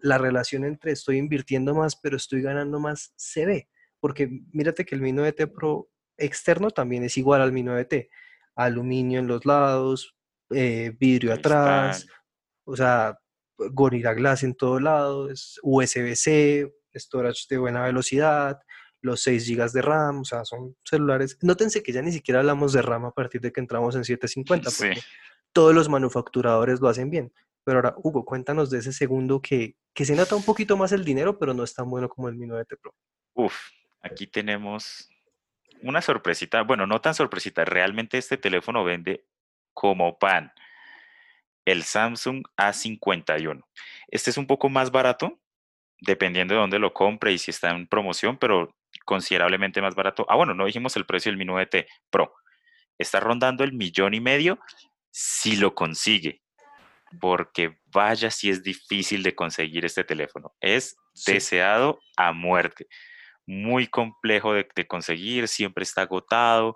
la relación entre estoy invirtiendo más, pero estoy ganando más, se ve. Porque mírate que el Mi 9T Pro externo también es igual al Mi 9T aluminio en los lados, eh, vidrio atrás, o sea, Gorilla Glass en todos lados, USB-C, storage de buena velocidad, los 6 GB de RAM, o sea, son celulares. Nótense que ya ni siquiera hablamos de RAM a partir de que entramos en 750, porque todos los manufacturadores lo hacen bien. Pero ahora, Hugo, cuéntanos de ese segundo que, que se nota un poquito más el dinero, pero no es tan bueno como el Mi 9T Pro. Uf, aquí tenemos una sorpresita, bueno, no tan sorpresita, realmente este teléfono vende como pan. El Samsung A51. Este es un poco más barato, dependiendo de dónde lo compre y si está en promoción, pero considerablemente más barato. Ah, bueno, no dijimos el precio del Mi 9T Pro. Está rondando el millón y medio si lo consigue, porque vaya si es difícil de conseguir este teléfono. Es deseado a muerte muy complejo de, conseguir, siempre está agotado,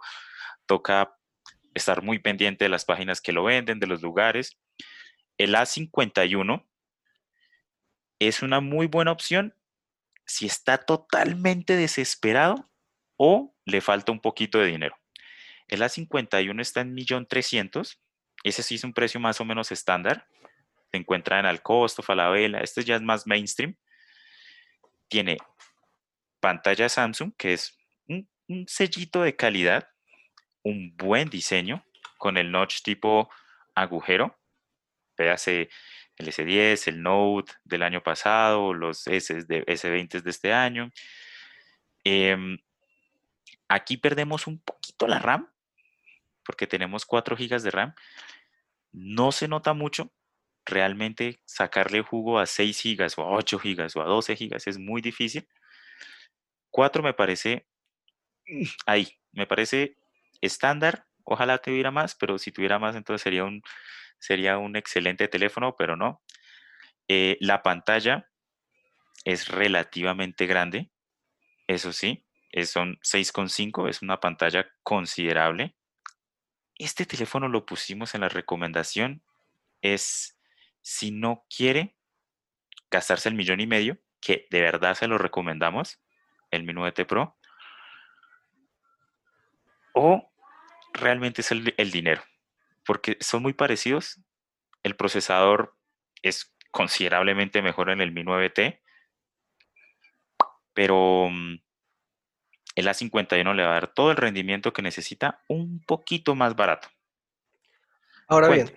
toca estar muy pendiente de las páginas que lo venden, de los lugares. El A51 es una muy buena opción si está totalmente desesperado o le falta un poquito de dinero. El A51 está en 1.300.000. Ese sí es un precio más o menos estándar. Se encuentra en Alcosto, Falabella. Este ya es más mainstream. Tiene pantalla Samsung, que es un, sellito de calidad, un buen diseño, con el notch tipo agujero. Véase el S10, el Note del año pasado, los S de, S20 de este año. Em, aquí perdemos un poquito la RAM, porque tenemos 4 GB de RAM. No se nota mucho. Realmente sacarle jugo a 6 GB o a 8 GB o a 12 GB es muy difícil. 4 me parece ahí, me parece estándar. Ojalá tuviera más, pero si tuviera más, entonces sería un, sería un excelente teléfono, pero no. Eh, la pantalla es relativamente grande, eso sí, es, son 6,5, es una pantalla considerable. Este teléfono lo pusimos en la recomendación, es si no quiere gastarse el millón y medio, que de verdad se lo recomendamos, el Mi 9T Pro, o realmente es el, dinero. Porque son muy parecidos. El procesador es considerablemente mejor en el Mi 9T, pero mm, el A51 le va a dar todo el rendimiento que necesita un poquito más barato. Ahora bien,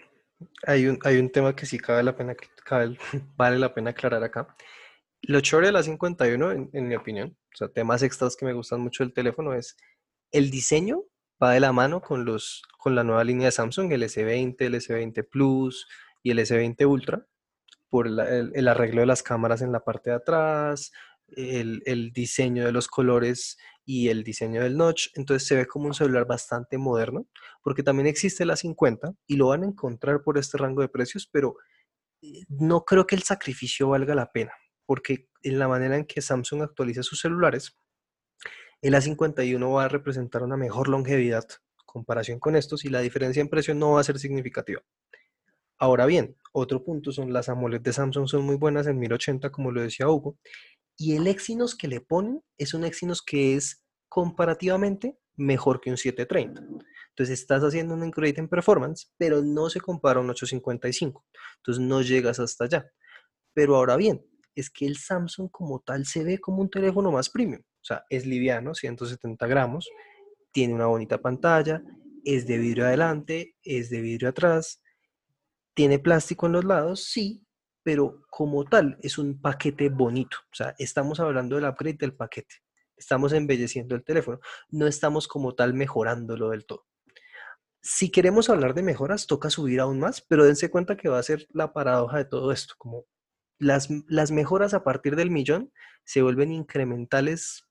hay un, hay un tema que sí cabe la pena, vale la pena aclarar acá. Lo chévere del A51, en, mi opinión, o sea, temas extras que me gustan mucho del teléfono es el diseño va de la mano con, los, con la nueva línea de Samsung, el S20, el S20 Plus y el S20 Ultra, por el, arreglo de las cámaras en la parte de atrás, el, el, diseño de los colores y el diseño del notch. Entonces se ve como un celular bastante moderno, porque también existe la 50 y lo van a encontrar por este rango de precios, pero eh, no creo que el sacrificio valga la pena, porque en la manera en que Samsung actualiza sus celulares, el A51 va a representar una mejor longevidad comparación con estos y la diferencia en precio no va a ser significativa. Ahora bien, otro punto son las AMOLED de Samsung son muy buenas en 1080 como lo decía Hugo y el Exynos que le ponen es un Exynos que es comparativamente mejor que un 730. Entonces estás haciendo un upgrade en performance, pero no se compara a un 855. Entonces no llegas hasta allá. Pero ahora bien, es que el Samsung como tal se ve como un teléfono más premium. O sea, es liviano, 170 gramos, tiene una bonita pantalla, es de vidrio adelante, es de vidrio atrás, tiene plástico en los lados, sí, pero como tal es un paquete bonito. O sea, estamos hablando del upgrade del paquete. Estamos embelleciendo el teléfono. No estamos como tal mejorándolo del todo. Si queremos hablar de mejoras, toca subir aún más, pero dense cuenta que va a ser la paradoja de todo esto. Como las, las mejoras a partir del millón se vuelven incrementales,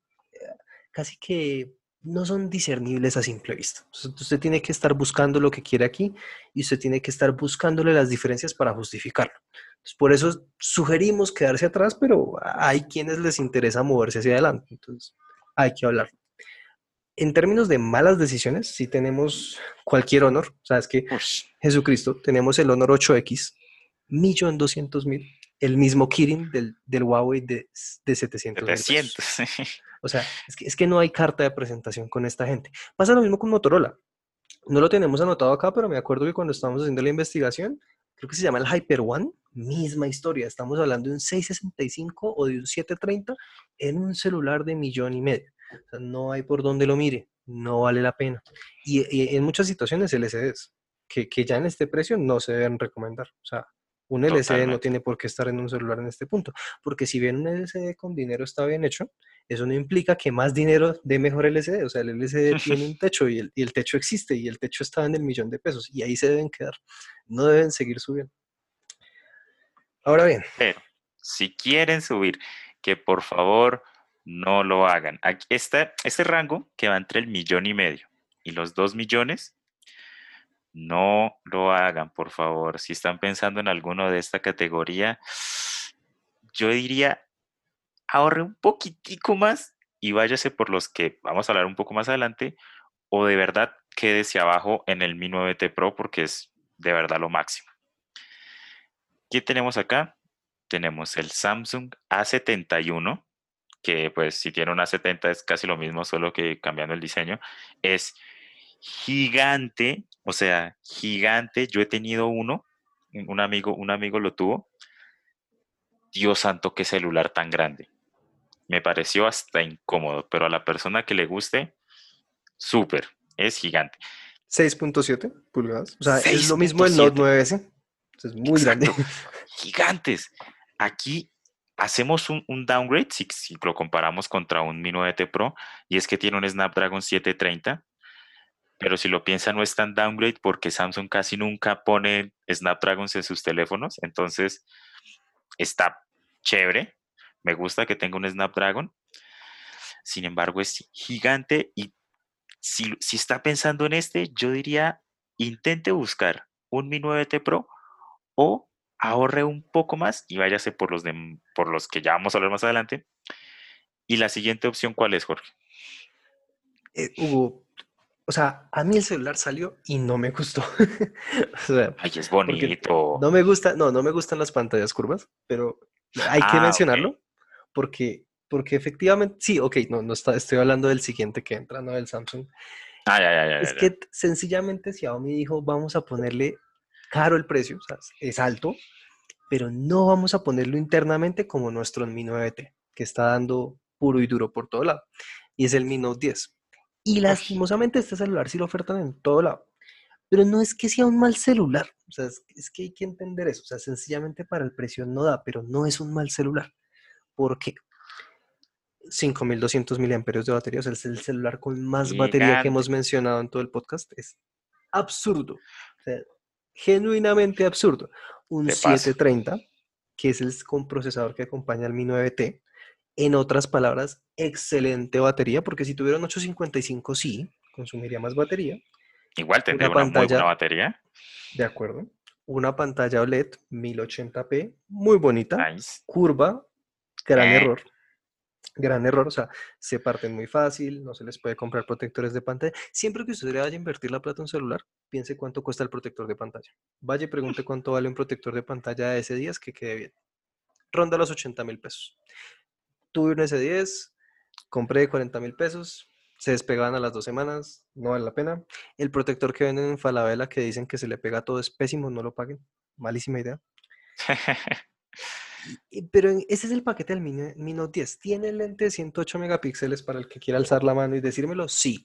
casi que no son discernibles a simple vista. usted tiene que estar buscando lo que quiere aquí y usted tiene que estar buscándole las diferencias para justificarlo. por eso sugerimos quedarse atrás, pero hay quienes les interesa moverse hacia adelante. Entonces, hay que hablar. En términos de malas decisiones, si tenemos cualquier honor, o sea, es que Jesucristo, tenemos el Honor 8X, millón doscientos mil, el mismo Kirin del, del Huawei de, de 700 700. O sea, es que, es que no hay carta de presentación con esta gente. Pasa lo mismo con Motorola. No lo tenemos anotado acá, pero me acuerdo que cuando estábamos haciendo la investigación, creo que se llama el Hyper One, misma historia. Estamos hablando de un 665 o de un 730 en un celular de millón y medio. O sea, no hay por donde lo mire, no vale la pena. Y, en muchas situaciones LCDs, que, que ya en este precio no se deben recomendar. O sea, un LCD no tiene por qué estar en un celular en este punto, porque si bien un LCD con dinero está bien hecho, eso no implica que más dinero dé mejor LCD. O sea, el LCD tiene un techo y el, techo existe y el techo está en el millón de pesos y ahí se deben quedar. No deben seguir subiendo. Ahora bien. Pero si quieren subir, que por favor no lo hagan. Aquí está este rango que va entre el millón y medio y los dos millones no lo hagan, por favor. Si están pensando en alguno de esta categoría, yo diría, ahorre un poquitico más y váyase por los que vamos a hablar un poco más adelante, o de verdad quédese abajo en el Mi 9T Pro porque es de verdad lo máximo. ¿Qué tenemos acá? Tenemos el Samsung A71, que pues si tiene un A70 es casi lo mismo, solo que cambiando el diseño. Es gigante, o sea, gigante. Yo he tenido uno, un amigo, un amigo lo tuvo. Dios santo, qué celular tan grande. Me pareció hasta incómodo, pero a la persona que le guste, súper, es gigante. 6.7 pulgadas. O sea, es lo mismo el Note 9S. Es muy grande. Gigantes. Aquí hacemos un, downgrade si, si, lo comparamos contra un Mi 9T Pro y es que tiene un Snapdragon 730 pero si lo piensa no es tan downgrade porque Samsung casi nunca pone Snapdragons en sus teléfonos, entonces está chévere, me gusta que tenga un Snapdragon, sin embargo es gigante y si, está pensando en este, yo diría intente buscar un Mi 9T Pro o ahorre un poco más y váyase por los, de, por los que ya vamos a hablar más adelante. Y la siguiente opción, ¿cuál es, Jorge? Eh, o sea, a mí el celular salió y no me gustó. Ay, es bonito. No me gusta, no, no me gustan las pantallas curvas, pero hay que ah, mencionarlo porque, porque efectivamente, sí, ok, no, no está, estoy hablando del siguiente que entra, no del Samsung. Ah, ya, ya, ya. Es que sencillamente Xiaomi dijo, vamos a ponerle caro el precio, o sea, es alto, pero no vamos a ponerlo internamente como nuestro Mi 9T, que está dando puro y duro por todo lado, y es el Mi Note 10. Y lastimosamente este celular sí lo ofertan en todo lado, pero no es que sea un mal celular, o sea, es, es que hay que entender eso, o sea, sencillamente para el precio no da, pero no es un mal celular. ¿Por qué? 5200 miliamperios de batería, o sea, es el celular con más batería que Gigante. hemos mencionado en todo el podcast. Es absurdo, o sea, genuinamente absurdo. Un Te pasa. 730, que es el con procesador que acompaña al Mi 9T. En otras palabras, excelente batería, porque si tuviera un 855 sí, consumiría más batería, Igual tendría una una, muy pantalla- buena batería. de acuerdo. Una pantalla OLED 1080p, muy bonita, Nice. curva, gran Eh. error. Gran error, o sea, se parten muy fácil, no se les puede comprar protectores de pantalla. Siempre que usted le vaya a invertir la plata en un celular, piense cuánto cuesta el protector de pantalla. Vaya y pregunte cuánto vale un protector de pantalla de S10 que quede bien. Ronda los 80 mil pesos. Tuve un S10, compré de 40 mil pesos, se despegaban a las dos semanas, no vale la pena. El protector que venden en Falabella que dicen que se le pega todo es pésimo, no lo paguen. Malísima idea. Pero ese es el paquete del Mi, Ne- Mi Note 10. ¿Tiene el lente de 108 megapíxeles para el que quiera alzar la mano y decírmelo? Sí.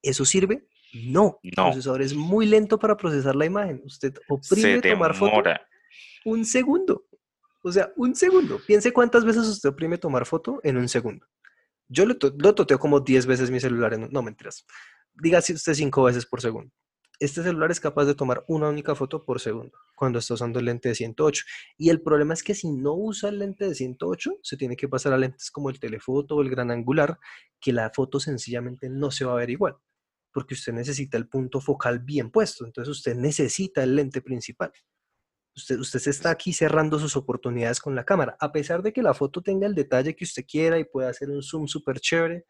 ¿Eso sirve? No. El procesador es muy lento para procesar la imagen. Usted oprime tomar foto un segundo. O sea, un segundo. Piense cuántas veces usted oprime tomar foto en un segundo. Yo lo, to- lo toteo como 10 veces mi celular en No, mentiras. Diga usted 5 veces por segundo. Este celular es capaz de tomar una única foto por segundo cuando está usando el lente de 108. Y el problema es que si no usa el lente de 108, se tiene que pasar a lentes como el telefoto o el gran angular, que la foto sencillamente no se va a ver igual, porque usted necesita el punto focal bien puesto. Entonces usted necesita el lente principal. Usted, usted se está aquí cerrando sus oportunidades con la cámara. A pesar de que la foto tenga el detalle que usted quiera y pueda hacer un zoom súper chévere,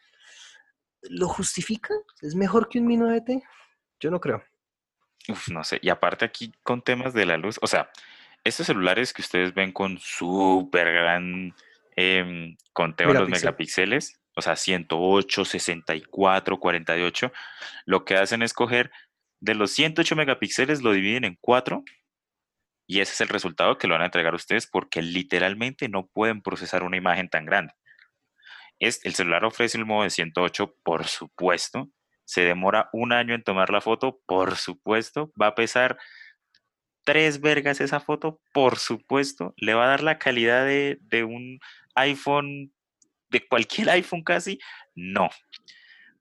¿lo justifica? ¿Es mejor que un Mi 9T? Yo no creo. Uf, no sé. Y aparte aquí con temas de la luz, o sea, estos celulares que ustedes ven con súper gran em, conteo en los Megapíxel. megapíxeles, o sea, 108, 64, 48, lo que hacen es coger de los 108 megapíxeles, lo dividen en cuatro y ese es el resultado que lo van a entregar ustedes porque literalmente no pueden procesar una imagen tan grande. Es, el celular ofrece el modo de 108, por supuesto. Se demora un año en tomar la foto, por supuesto. Va a pesar tres vergas esa foto, por supuesto. Le va a dar la calidad de, de un iPhone, de cualquier iPhone casi. No,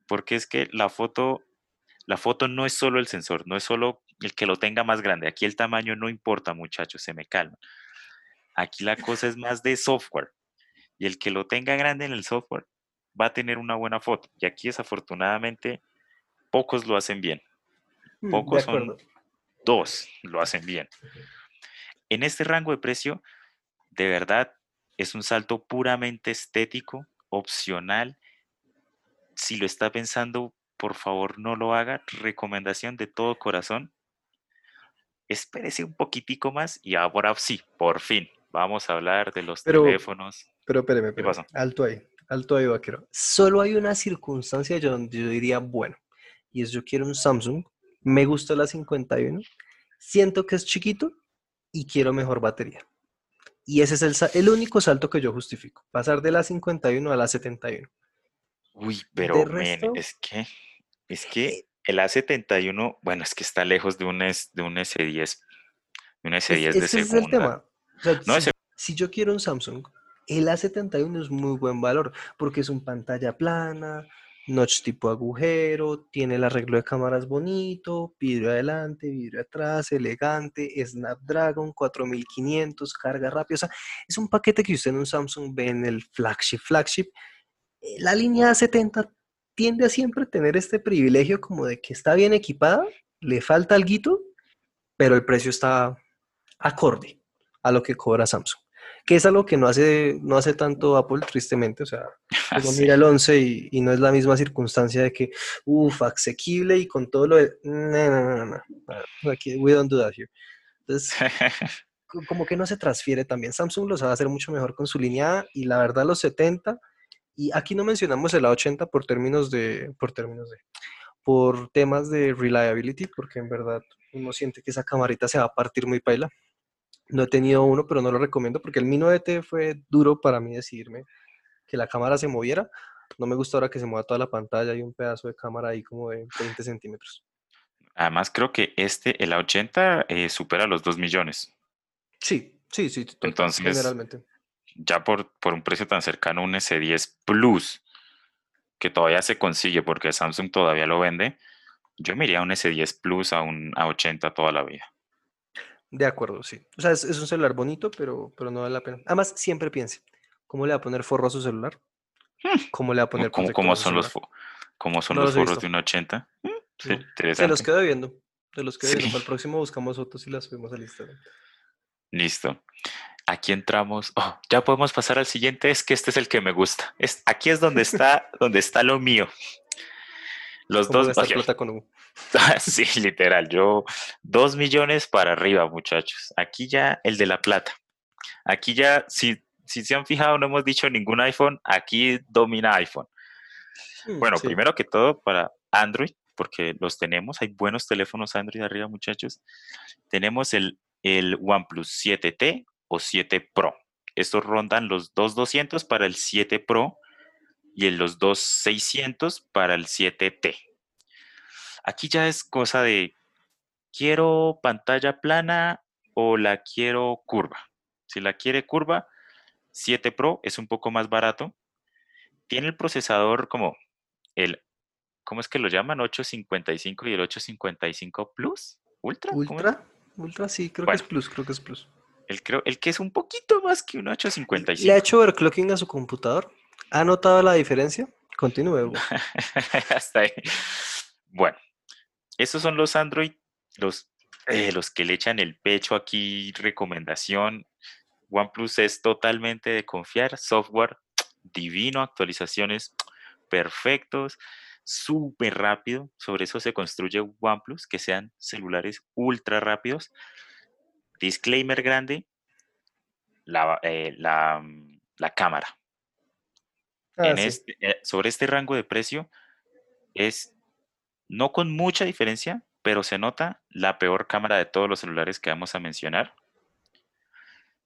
porque es que la foto, la foto no es solo el sensor, no es solo el que lo tenga más grande. Aquí el tamaño no importa, muchachos, se me calma. Aquí la cosa es más de software. Y el que lo tenga grande en el software va a tener una buena foto. Y aquí desafortunadamente pocos lo hacen bien. Mm, Pocos son dos lo hacen bien. En este rango de precio, de verdad, es un salto puramente estético, opcional. Si lo está pensando, por favor no lo haga. Recomendación de todo corazón. Espérese un poquitico más y ahora sí, por fin, vamos a hablar de los Pero- teléfonos. Pero espéreme, espéreme. pasó? Alto ahí, alto ahí, vaquero. Solo hay una circunstancia donde yo diría, bueno, y es yo quiero un Samsung, me gusta la 51, siento que es chiquito y quiero mejor batería. Y ese es el, el único salto que yo justifico, pasar de la 51 a la 71. Uy, pero men, es que, es que el A71, bueno, es que está lejos de un, S- de un S10, de un Es- S10 de ese es el segunda. tema. O sea, No, si, ese- si yo quiero un Samsung, el A71 es muy buen valor porque es un pantalla plana, notch tipo agujero, tiene el arreglo de cámaras bonito, vidrio adelante, vidrio atrás, elegante, Snapdragon 4500, carga rápida. O sea, es un paquete que usted en un Samsung ve en el flagship. Flagship, eh, la línea A70 tiende a siempre tener este privilegio como de que está bien equipada, le falta algo, pero el precio está acorde a lo que cobra Samsung. Que es algo que no hace, no hace tanto Apple, tristemente. O sea, uno Sí. mira el 11 y, y no es la misma circunstancia de que, uff, asequible y con todo lo de... No, no, no, no, no. Aquí, we don't do that here. Entonces, co- como que no se transfiere también. Samsung lo sabe hacer mucho mejor con su línea A y la verdad los 70, y aquí no mencionamos el A80 por términos de, por términos de, por temas de reliability, porque en verdad uno siente que esa camarita se va a partir muy paila. No he tenido uno, pero no lo recomiendo porque el Mi 9T fue duro para mí decidirme que la cámara se moviera. No me gusta ahora que se mueva toda la pantalla y un pedazo de cámara ahí como de 20 centímetros. Además, creo que este, el A80, eh, supera los 2 millones. Sí, sí, sí. Entonces, generalmente. Ya por, por un precio tan cercano, un S10 Plus, que todavía se consigue porque Samsung todavía lo vende, yo me iría a un S10 Plus a un A80 toda la vida. De acuerdo, sí. O sea, es, es un celular bonito, pero, pero no vale la pena. Además, siempre piense, ¿cómo le va a poner forro a su celular? ¿Cómo le va a poner ¿Cómo, cómo son los, celular? fo- cómo son No los los visto. de un 80? Mm, sí, No. Se los quedo viendo. Se los quedo viendo. Sí. Para el próximo buscamos fotos y las subimos al Instagram. Listo. Aquí entramos. Oh, ya podemos pasar al siguiente. Es que este es el que me gusta. Es, aquí es donde está, donde está lo mío. Los ¿Cómo dos. plata con Hugo? Sí, literal. Yo, dos millones para arriba, muchachos. Aquí ya el de la plata. Aquí ya, si, si se han fijado, no hemos dicho ningún iPhone. Aquí domina iPhone. Mm, Bueno, sí. primero que todo para Android, porque los tenemos. Hay buenos teléfonos Android arriba, muchachos. Tenemos el, el OnePlus 7T o 7 Pro. Estos rondan los 2200 para el 7 Pro y en los 2600 para el 7T. Aquí ya es cosa de, ¿quiero pantalla plana o la quiero curva? Si la quiere curva, 7 Pro es un poco más barato. Tiene el procesador como el, ¿cómo es que lo llaman? 855 y el 855 Plus, Ultra. ¿Ultra? Ultra, sí, creo que es Bueno. Plus, creo que es Plus. El, creo, el que es un poquito más que un ¿Le ha 855. hecho overclocking a su computador? ¿Ha notado la diferencia? Continúe. Hasta ahí. Bueno, estos son los Android, los, eh, los que le echan el pecho aquí, recomendación. OnePlus es totalmente de confiar, software divino, actualizaciones perfectos, súper rápido. Sobre eso se construye OnePlus, que sean celulares ultra rápidos. Disclaimer grande, la, eh, la, mm, la cámara Ah, en sí. este, eh, sobre este rango de precio es no con mucha diferencia, pero se nota la peor cámara de todos los celulares que vamos a mencionar.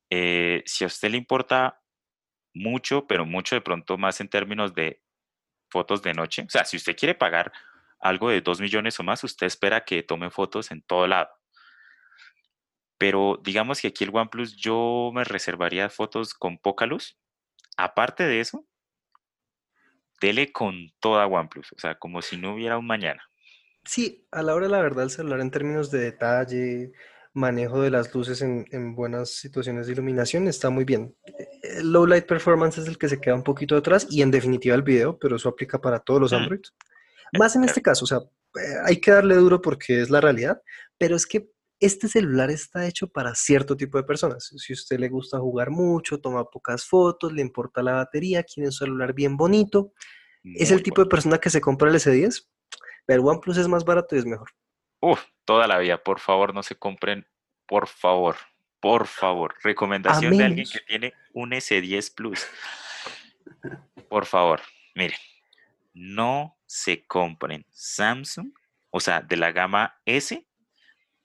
Eh, si a usted le importa mucho, pero mucho de pronto más en términos de fotos de noche, o sea, si usted quiere pagar algo de 2 millones o más, usted espera que tome fotos en todo lado. Pero digamos que aquí el OnePlus yo me reservaría fotos con poca luz. Aparte de eso, dele con toda OnePlus, o sea, como si no hubiera un mañana. Sí, a la hora de la verdad, el celular en términos de detalle, manejo de las luces en, en buenas situaciones de iluminación está muy bien. El low light performance es el que se queda un poquito atrás y en definitiva el video, pero eso aplica para todos los Mm. Android. Más en este caso, o sea, eh, hay que darle duro porque es la realidad, pero es que este celular está hecho para cierto tipo de personas. Si a usted le gusta jugar mucho, toma pocas fotos, le importa la batería, quiere un celular bien bonito, es el tipo de persona que se compra el S10, pero el OnePlus es más barato y es mejor. Uf, toda la vida, por favor, no se compren, por favor, por favor. Recomendación de alguien que tiene un S10 Plus. Por favor, miren, no se compren Samsung, o sea, de la gama S,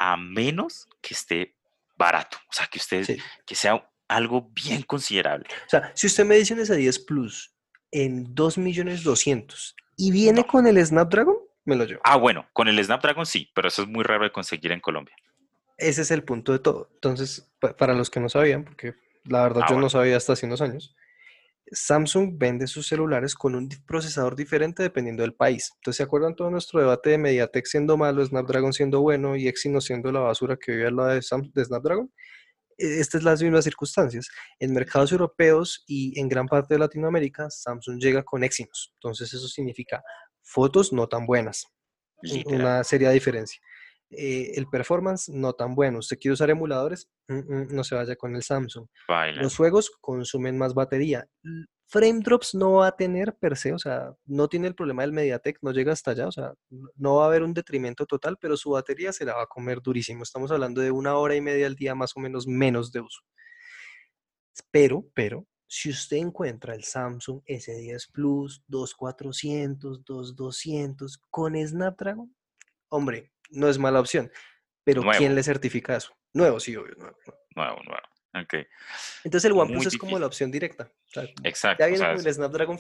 a menos que esté barato, o sea, que usted, Sí. que sea algo bien considerable. O sea, si usted me dice un S10 Plus en 2 millones 200 y viene No. con el Snapdragon, me lo llevo. Ah, bueno, con el Snapdragon sí, pero eso es muy raro de conseguir en Colombia. Ese es el punto de todo. Entonces, pa- para los que no sabían, porque la verdad Ah, yo bueno. no sabía hasta hace unos años, Samsung vende sus celulares con un procesador diferente dependiendo del país. Entonces, ¿se acuerdan todo nuestro debate de MediaTek siendo malo, Snapdragon siendo bueno y Exynos siendo la basura que vive al lado de, Sam- de Snapdragon? E- Estas son las mismas circunstancias. En mercados europeos y en gran parte de Latinoamérica, Samsung llega con Exynos. Entonces, eso significa fotos no tan buenas, Literal. una seria diferencia. Eh, el performance no tan bueno. ¿Usted quiere usar emuladores? Mm, mm, no se vaya con el Samsung. Baila. Los juegos consumen más batería. Frame drops no va a tener per se, o sea, no tiene el problema del MediaTek, no llega hasta allá, o sea, no va a haber un detrimento total, pero su batería se la va a comer durísimo. Estamos hablando de una hora y media al día más o menos menos de uso. Pero, pero, si usted encuentra el Samsung S10 Plus 2400, 2200 con Snapdragon, hombre, no es mala opción. Pero Nuevo. ¿quién le certifica eso? Nuevo, sí, obvio, nuevo. nuevo. Nuevo, nuevo. Ok, Entonces el OnePlus Muy es como la opción directa. O sea, exacto. ya o viene sea, con es- el Snapdragon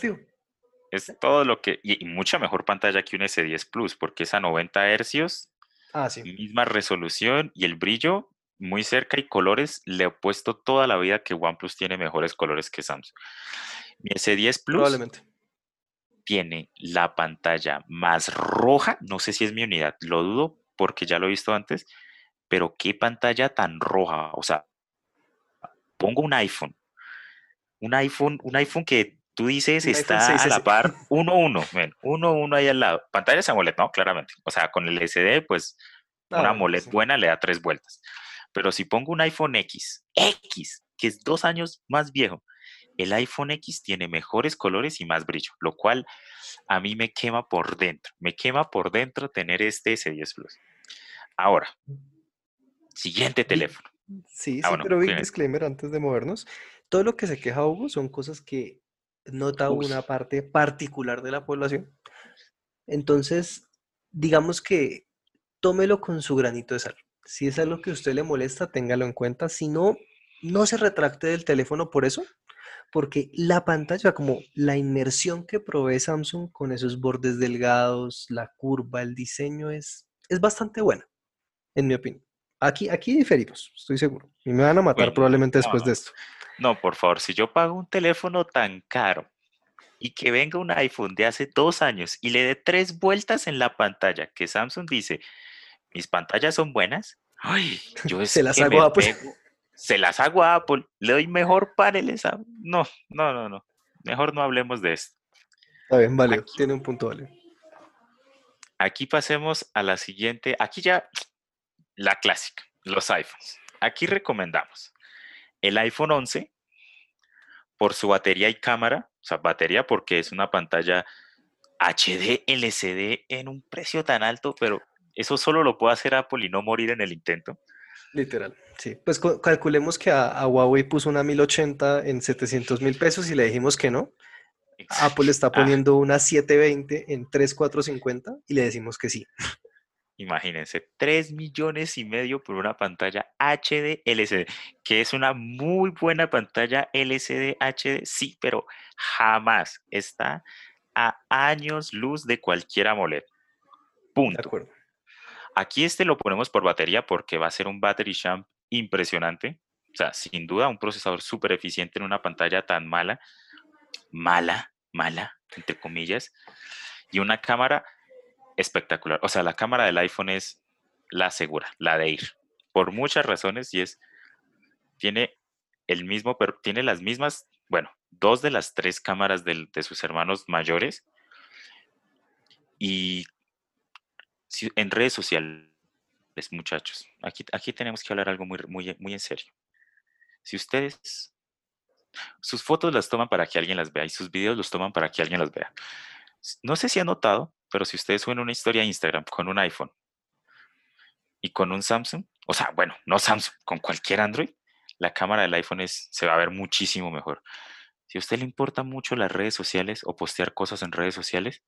es todo lo que. Y, y mucha mejor pantalla que un S10 Plus, porque es a 90 hercios, Ah, sí. misma resolución y el brillo muy cerca y colores. Le he puesto toda la vida que OnePlus tiene mejores colores que Samsung. Mi S10 Plus Probablemente. tiene la pantalla más roja. No sé si es mi unidad, lo dudo porque ya lo he visto antes, pero qué pantalla tan roja. O sea, pongo un iPhone, un iPhone, un iPhone que tú dices Un está a 6S. la par 1-1, men, 1-1 ahí al lado. Pantalla es AMOLED, no, claramente. O sea, con el SD, pues Ah, una AMOLED sí. buena le da tres vueltas. Pero si pongo un iPhone X, X, que es dos años más viejo, el iPhone X tiene mejores colores y más brillo, lo cual a mí me quema por dentro. Me quema por dentro tener este S10 Plus. Ahora, siguiente teléfono. Sí, Ah, sí, bueno, pero big disclaimer antes de movernos. Todo lo que se queja Hugo son cosas que nota una parte particular de la población. Entonces, digamos que tómelo con su granito de sal. Si es algo que a usted le molesta, téngalo en cuenta. Si no, no se retracte del teléfono por eso, porque la pantalla, como la inmersión que provee Samsung con esos bordes delgados, la curva, el diseño es, es bastante buena, en mi opinión. Aquí, aquí diferimos, estoy seguro. Y me van a matar probablemente no, después de esto. No, por favor, si yo pago un teléfono tan caro y que venga un iPhone de hace dos años y le dé tres vueltas en la pantalla, que Samsung dice, mis pantallas son buenas, ay, yo es Se las que hago me a pego, se las hago a Apple, le doy mejor paneles a... No, no, no, no, mejor no hablemos de esto. Está bien, vale, Aquí. tiene un punto, vale. Aquí pasemos a la siguiente, aquí ya la clásica, los iPhones. Aquí recomendamos el iPhone 11 por su batería y cámara, o sea, batería porque es una pantalla HD LCD en un precio tan alto, pero eso solo lo puede hacer Apple y no morir en el intento. Literal, sí. Pues cu- calculemos que a, a Huawei puso una 1080 en 700 mil pesos y le dijimos que no. Apple está Ah, poniendo una 720 en 3450 y le decimos que sí. Imagínense, 3 millones y medio por una pantalla HD LCD, que es una muy buena pantalla LCD HD, sí, pero jamás está a años luz de cualquier AMOLED. De Punto. acuerdo. Aquí este lo ponemos por batería porque va a ser un battery champ impresionante. O sea, sin duda, un procesador súper eficiente en una pantalla tan mala, mala, mala, entre comillas, y una cámara espectacular. O sea, la cámara del iPhone es la segura, la de ir, por muchas razones, y es, tiene el mismo, pero tiene las mismas, bueno, dos de las tres cámaras del- de sus hermanos mayores, y en redes sociales, muchachos, aquí, aquí tenemos que hablar algo muy, muy, muy en serio. Si ustedes, sus fotos las toman para que alguien las vea y sus videos los toman para que alguien las vea. No sé si han notado, pero si ustedes suben una historia a Instagram con un iPhone y con un Samsung, o sea, bueno, no Samsung, con cualquier Android, la cámara del iPhone es, se va a ver muchísimo mejor. Si a usted le importa mucho las redes sociales o postear cosas en redes sociales,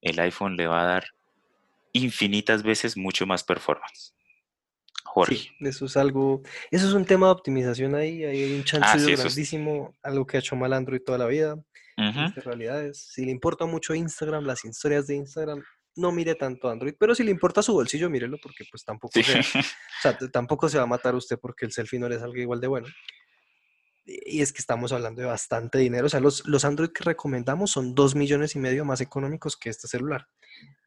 el iPhone le va a dar infinitas veces mucho más performance. Jorge. Sí, eso es algo, eso es un tema de optimización ahí, ahí hay un chance Ah, sí, es- grandísimo, algo que ha hecho mal Android toda la vida. Ujú. Estas realidades. Si le importa mucho Instagram, las historias de Instagram, no mire tanto Android, pero si le importa su bolsillo, mírelo porque pues tampoco Sí. se, o sea, tampoco se va a matar usted porque el selfie no le salga igual de bueno. Y es que estamos hablando de bastante dinero. O sea, los, los Android que recomendamos son dos millones y medio más económicos que este celular.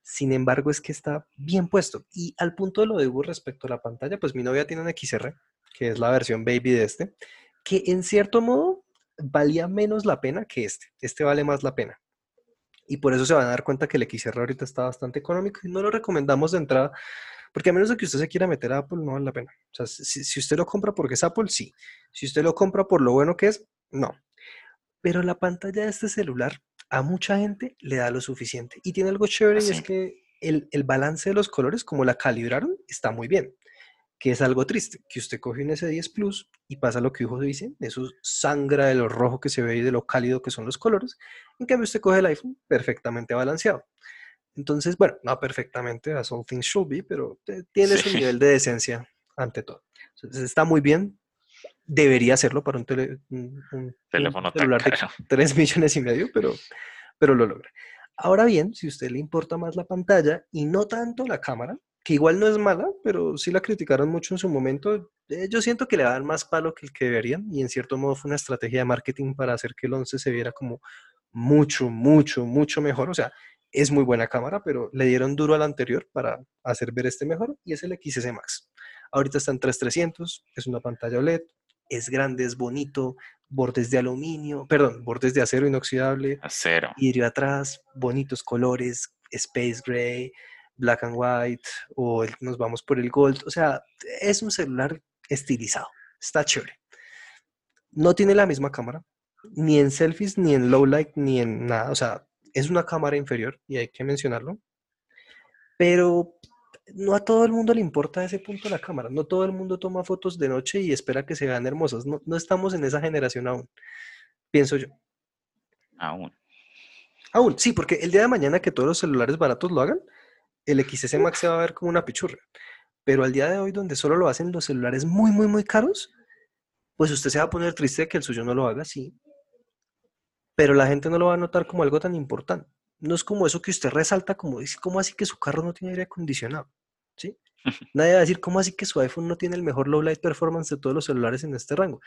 Sin embargo, es que está bien puesto. Y al punto de lo de Hugo respecto a la pantalla, pues mi novia tiene un XR, que es la versión baby de este, que en cierto modo valía menos la pena que este. Este vale más la pena. Y por eso se van a dar cuenta que el XR ahorita está bastante económico y no lo recomendamos de entrada, porque a menos de que usted se quiera meter a Apple, no vale la pena. O sea, si, si usted lo compra porque es Apple, sí. Si usted lo compra por lo bueno que es, no. Pero la pantalla de este celular a mucha gente le da lo suficiente. Y tiene algo chévere y es que el, el balance de los colores, como la calibraron, está muy bien. que es algo triste, que usted coge un S10 Plus y pasa lo que hijo dice, eso sangra de lo rojo que se ve y de lo cálido que son los colores, en cambio usted coge el iPhone perfectamente balanceado. Entonces, bueno, no perfectamente, as all things should be, pero tiene su nivel de decencia ante todo. Entonces, está muy bien, debería hacerlo para un, teléfono celular de 3 millones y medio, pero, pero lo logra. Ahora bien, si a usted le importa más la pantalla y no tanto la cámara, que igual no es mala, pero sí la criticaron mucho en su momento, eh, yo siento que le dan más palo que el que deberían y en cierto modo fue una estrategia de marketing para hacer que el 11 se viera como mucho, mucho, mucho mejor. O sea, es muy buena cámara, pero le dieron duro al anterior para hacer ver este mejor y es el XS Max. Ahorita está en 3300, es una pantalla OLED, es grande, es bonito, bordes de aluminio, perdón, bordes de acero inoxidable, acero, vidrio atrás, bonitos colores, space gray, black and white, o nos vamos por el gold, o sea, es un celular estilizado, está chévere. No tiene la misma cámara, ni en selfies, ni en low light, ni en nada, o sea, es una cámara inferior y hay que mencionarlo, pero no a todo el mundo le importa ese punto de la cámara. No todo el mundo toma fotos de noche y espera que se vean hermosas. No, estamos en esa generación aún, pienso yo. Aún. Aún, sí, porque el día de mañana que todos los celulares baratos lo hagan, el XS Max se va a ver como una pichurra. Pero al día de hoy, donde solo lo hacen los celulares muy, muy, muy caros, pues usted se va a poner triste de que el suyo no lo haga así. Pero la gente no lo va a notar como algo tan importante. No es como eso que usted resalta, como dice, ¿cómo así que su carro no tiene aire acondicionado? ¿sí? Nadie va a decir, ¿cómo así que su iPhone no tiene el mejor low light performance de todos los celulares en este rango?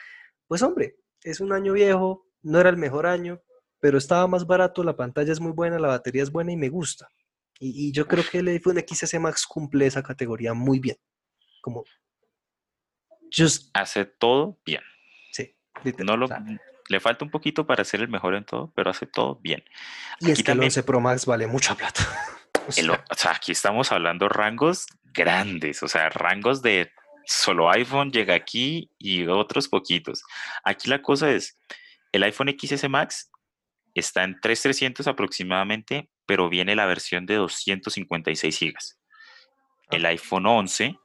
Pues hombre, es un año viejo, no era el mejor año, pero estaba más barato, la pantalla es muy buena, la batería es buena y me gusta. Y, yo creo que el iPhone XS Max cumple esa categoría muy bien. Como just... Hace todo bien. Sí. No lo, le falta un poquito para ser el mejor en todo, pero hace todo bien. Y es que el 11 Pro Max vale mucha plata. O sea, aquí estamos hablando rangos grandes, o sea, rangos de solo iPhone llega aquí y otros poquitos. Aquí la cosa es, el iPhone XS Max está en 3300 aproximadamente, pero viene la versión de 256 GB. El iPhone 11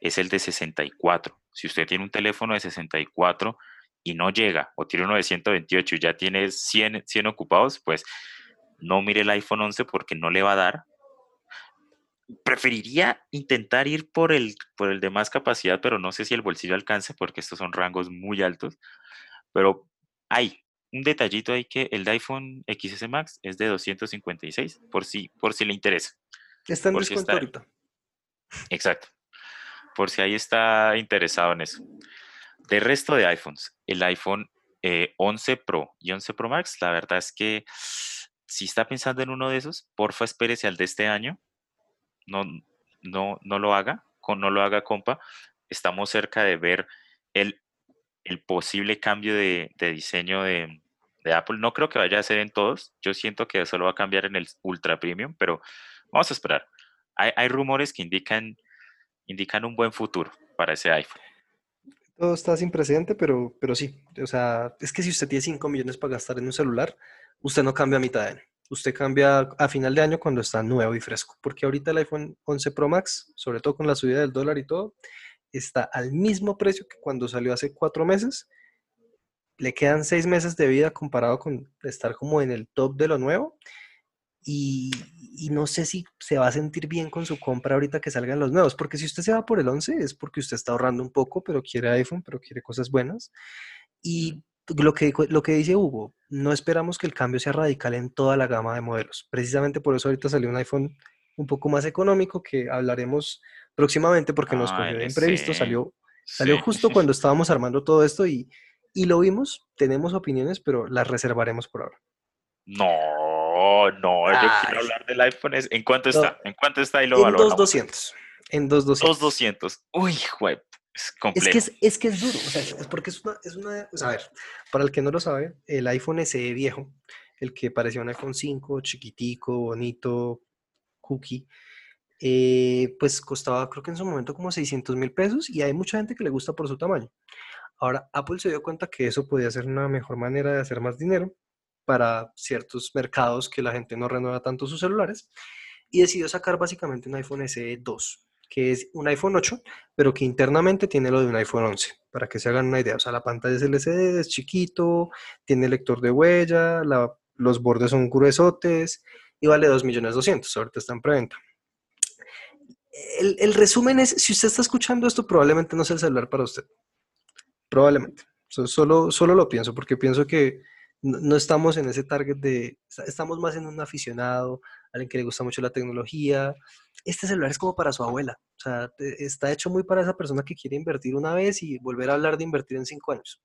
es el de 64. Si usted tiene un teléfono de 64 y no llega, o tiene uno de 128 y ya tiene 100, 100 ocupados, pues no mire el iPhone 11 porque no le va a dar. Preferiría intentar ir por el, por el de más capacidad, pero no sé si el bolsillo alcance porque estos son rangos muy altos. Pero hay un detallito ahí que el de iPhone XS Max es de 256, por si, por si le interesa. Está en descuento ahorita. Exacto. Por si ahí está interesado en eso. De resto de iPhones, el iPhone 11 eh, Pro y 11 Pro Max, la verdad es que si está pensando en uno de esos, porfa espérese al de este año. No, no, no lo haga, no lo haga, compa. Estamos cerca de ver el, el posible cambio de, diseño de, Apple. No creo que vaya a ser en todos. Yo siento que solo va a cambiar en el Ultra Premium, pero vamos a esperar. Hay, hay rumores que indican, indican un buen futuro para ese iPhone. Todo está sin precedente, pero, pero sí. O sea, es que si usted tiene 5 millones para gastar en un celular, usted no cambia a mitad de año. Usted cambia a final de año cuando está nuevo y fresco. Porque ahorita el iPhone 11 Pro Max, sobre todo con la subida del dólar y todo, está al mismo precio que cuando salió hace cuatro meses. Le quedan seis meses de vida comparado con estar como en el top de lo nuevo y, no sé si se va a sentir bien con su compra ahorita que salgan los nuevos, porque si usted se va por el 11 es porque usted está ahorrando un poco, pero quiere iPhone, pero quiere cosas buenas. Y lo que, lo que dice Hugo, no esperamos que el cambio sea radical en toda la gama de modelos. Precisamente por eso ahorita salió un iPhone un poco más económico que hablaremos próximamente porque nos cogió de imprevisto, salió, salió justo cuando estábamos armando todo esto y, y lo vimos, tenemos opiniones, pero las reservaremos por ahora. No, no, yo quiero hablar del iPhone. ¿En cuánto está? ¿En cuánto está y lo En 2200. En 2200. 2200. Uy, web. Es complejo. Es que es, es, que es duro, o sea, es porque es una, es una, a ver, para el que no lo sabe, el iPhone SE viejo, el que parecía un iPhone 5, chiquitico, bonito, cookie, eh, pues costaba creo que en su momento como 600 mil pesos y hay mucha gente que le gusta por su tamaño. Ahora, Apple se dio cuenta que eso podía ser una mejor manera de hacer más dinero para ciertos mercados que la gente no renueva tanto sus celulares y decidió sacar básicamente un iPhone SE 2, que es un iPhone 8, pero que internamente tiene lo de un iPhone 11, para que se hagan una idea. O sea, la pantalla es LCD, es chiquito, tiene lector de huella, los bordes son gruesotes y vale 2.200.000, ahorita está en preventa. El, el, resumen es, si usted está escuchando esto, probablemente no sea el celular para usted. Probablemente. Solo, solo lo pienso, porque pienso que no, estamos en ese target de, estamos más en un aficionado, alguien que le gusta mucho la tecnología. Este celular es como para su abuela, o sea, está hecho muy para esa persona que quiere invertir una vez y volver a hablar de invertir en cinco años.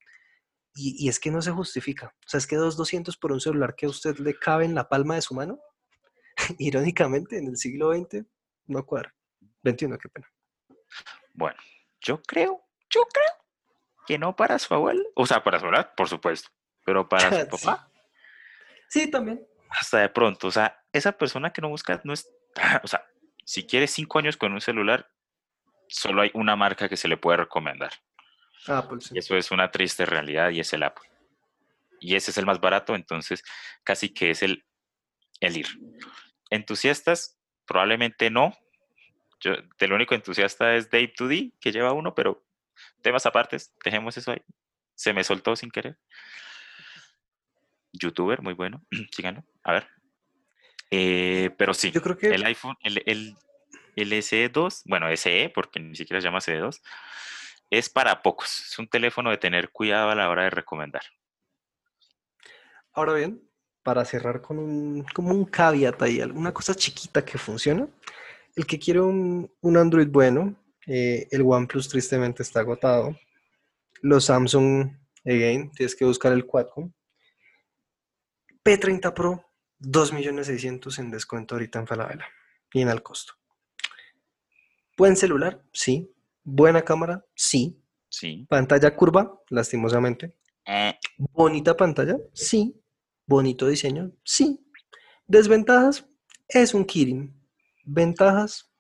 Y, es que no se justifica. O sea, es que 2.200 por un celular que a usted le cabe en la palma de su mano, irónicamente, en el siglo XX, no cuadra. 21, qué pena. Bueno, yo creo, yo creo que no para su abuela. O sea, para su abuela, por supuesto. Pero para su papá. Sí, también. Hasta de pronto. O sea, esa persona que no busca no es. O sea, si quiere cinco años con un celular, solo hay una marca que se le puede recomendar. Apple, Y eso es una triste realidad y es el Apple. Y ese es el más barato, entonces casi que es el, el ir. Entusiastas, probablemente no. Yo, el único entusiasta es Dave 2D, que lleva uno, pero temas apartes, dejemos eso ahí. Se me soltó sin querer. Youtuber, muy bueno, síganlo. A ver. Eh, pero sí, Yo creo que... el iPhone, el, el, el SE2, bueno, SE, porque ni siquiera se llama SE2, es para pocos. Es un teléfono de tener cuidado a la hora de recomendar. Ahora bien, para cerrar con un, como un caveat ahí, alguna cosa chiquita que funciona, el que quiere un, un Android bueno, eh, el OnePlus tristemente está agotado. Los Samsung, again, tienes que buscar el Quadcom. P30 Pro, 2.600.000 en descuento ahorita en Falabella. Bien al costo. Buen celular, sí. Buena cámara, sí. Sí. Pantalla curva, lastimosamente. Eh, Bonita pantalla, sí. Bonito diseño, sí. Desventajas, es un Kirin. Ventajas,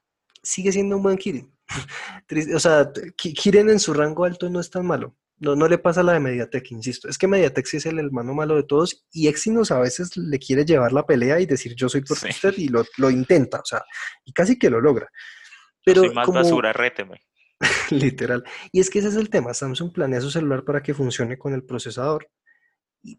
sigue siendo un buen Kirin. o sea, Kirin en su rango alto no es tan malo. No, no le pasa a la de Mediatek, insisto. Es que Mediatek sí es el hermano malo de todos y Exynos a veces le quiere llevar la pelea y decir yo soy por Sí. usted y lo, lo intenta, o sea, y casi que lo logra. Pero soy más como, basura, réteme. literal. Y es que ese es el tema. Samsung planea su celular para que funcione con el procesador,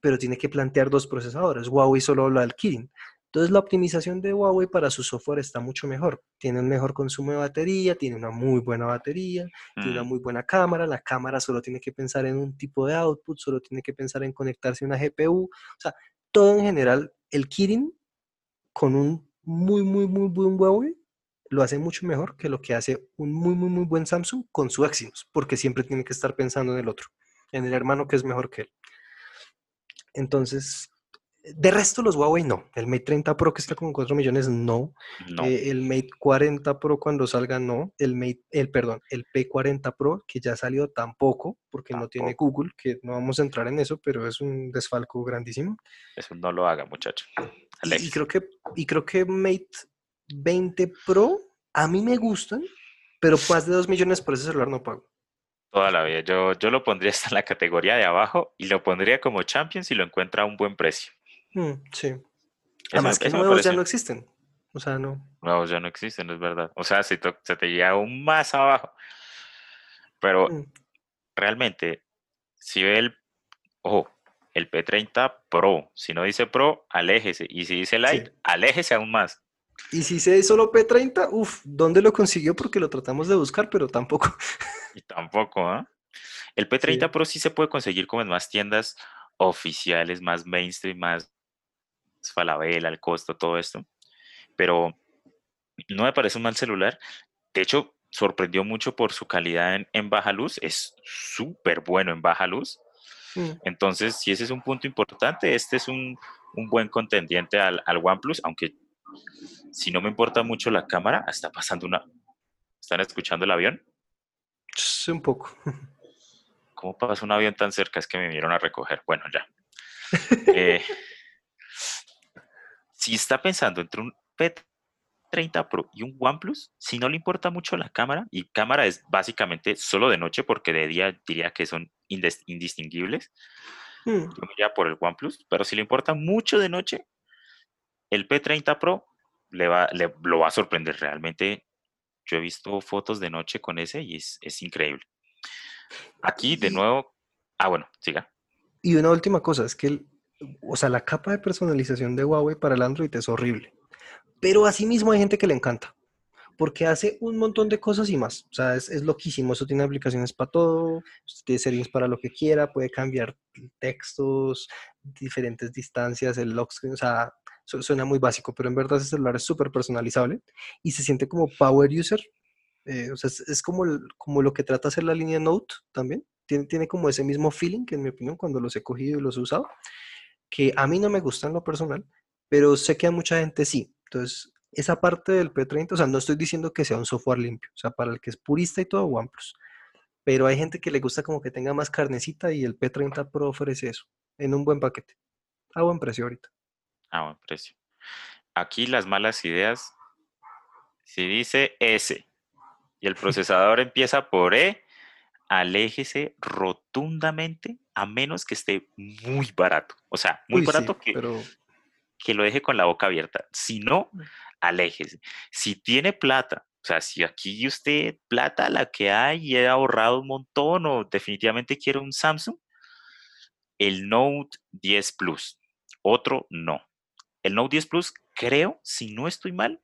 pero tiene que plantear dos procesadores. Huawei solo habla del Kirin. Entonces la optimización de Huawei para su software está mucho mejor. Tiene un mejor consumo de batería, tiene una muy buena batería, tiene una Mm, muy buena cámara. La cámara solo tiene que pensar en un tipo de output, solo tiene que pensar en conectarse a una GPU. O sea, todo en general, el Kirin con un muy, muy, muy buen Huawei lo hace mucho mejor que lo que hace un muy, muy, muy buen Samsung con su Exynos, porque siempre tiene que estar pensando en el otro, en el hermano que es mejor que él. Entonces, de resto los Huawei no. El Mate 30 Pro que está con 4 millones, no. no. Eh, el Mate 40 Pro cuando salga, no. El Mate, el, perdón, el P40 Pro que ya salió tampoco, porque no tiene. Google, que no vamos a entrar en eso, pero es un desfalco grandísimo. Eso no lo haga, muchacho. Y, y creo que, y creo que Mate 20 Pro a mí me gustan, pero más de 2 millones por ese celular no pago. Toda la vida. Yo, yo lo pondría hasta en la categoría de abajo y lo pondría como champion si lo encuentra a un buen precio. Mm, sí. Además que eso nuevos ya no existen. O sea, no. Nuevos ya no existen, es verdad. O sea, se, to- se te llega aún más abajo. Pero Mm. realmente, si ve el, ojo, el P30 Pro, si no dice Pro, aléjese. Y si dice Lite, aléjese aún más. Y si se solo P30, uff, ¿dónde lo consiguió? Porque lo tratamos de buscar, pero tampoco. Y tampoco, ¿ah? El P30 Sí. Pro sí se puede conseguir como en más tiendas oficiales, más mainstream, más falabella, el costo, todo esto. Pero no me parece un mal celular. De hecho, sorprendió mucho por su calidad en, en baja luz. Es súper bueno en baja luz. Mm. Entonces, si ese es un punto importante, este es un, un buen contendiente al, al OnePlus, aunque si no me importa mucho la cámara, está pasando una... ¿Están escuchando el avión? Sí, un poco. ¿Cómo pasa un avión tan cerca? Es que me vinieron a recoger. Bueno, ya. Eh, si está pensando entre un P30 Pro y un OnePlus, si no le importa mucho la cámara, y cámara es básicamente solo de noche, porque de día diría que son indistinguibles, Mm. yo iría por el OnePlus, pero si le importa mucho de noche, el P30 Pro le va, le- lo va a sorprender realmente. Yo he visto fotos de noche con ese y es, es increíble. Aquí, de nuevo, ah, bueno, siga. Y una última cosa, es que, el- o sea, la capa de personalización de Huawei para el Android es horrible. Pero asimismo hay gente que le encanta, porque hace un montón de cosas y más. O sea, es, es loquísimo. Eso tiene aplicaciones para todo, tiene settings para lo que quiera, puede cambiar textos, diferentes distancias, el lock screen, o sea, su- suena muy básico, pero en verdad ese celular es súper personalizable y se siente como power user. eh, o sea, es, es como, el- como lo que trata hacer la línea Note también. Tiene, tiene como ese mismo feeling que en mi opinión cuando los he cogido y los he usado, que a mí no me gusta en lo personal, pero sé que a mucha gente sí. Entonces, esa parte del P30, o sea, no estoy diciendo que sea un software limpio, o sea, para el que es purista y todo, OnePlus. Pero hay gente que le gusta como que tenga más carnecita y el P30 Pro ofrece eso, en un buen paquete, a buen precio ahorita. A buen precio. Aquí las malas ideas, si dice S y el procesador empieza por E, aléjese rotundamente a menos que esté muy barato. O sea, muy Uy, sí, barato que, pero que lo deje con la boca abierta. Si no, aléjese. Si tiene plata, o sea, si aquí usted plata la que hay y ha ahorrado un montón o definitivamente quiere un Samsung, el Note 10 Plus. Otro no. El Note 10 Plus, creo, si no estoy mal,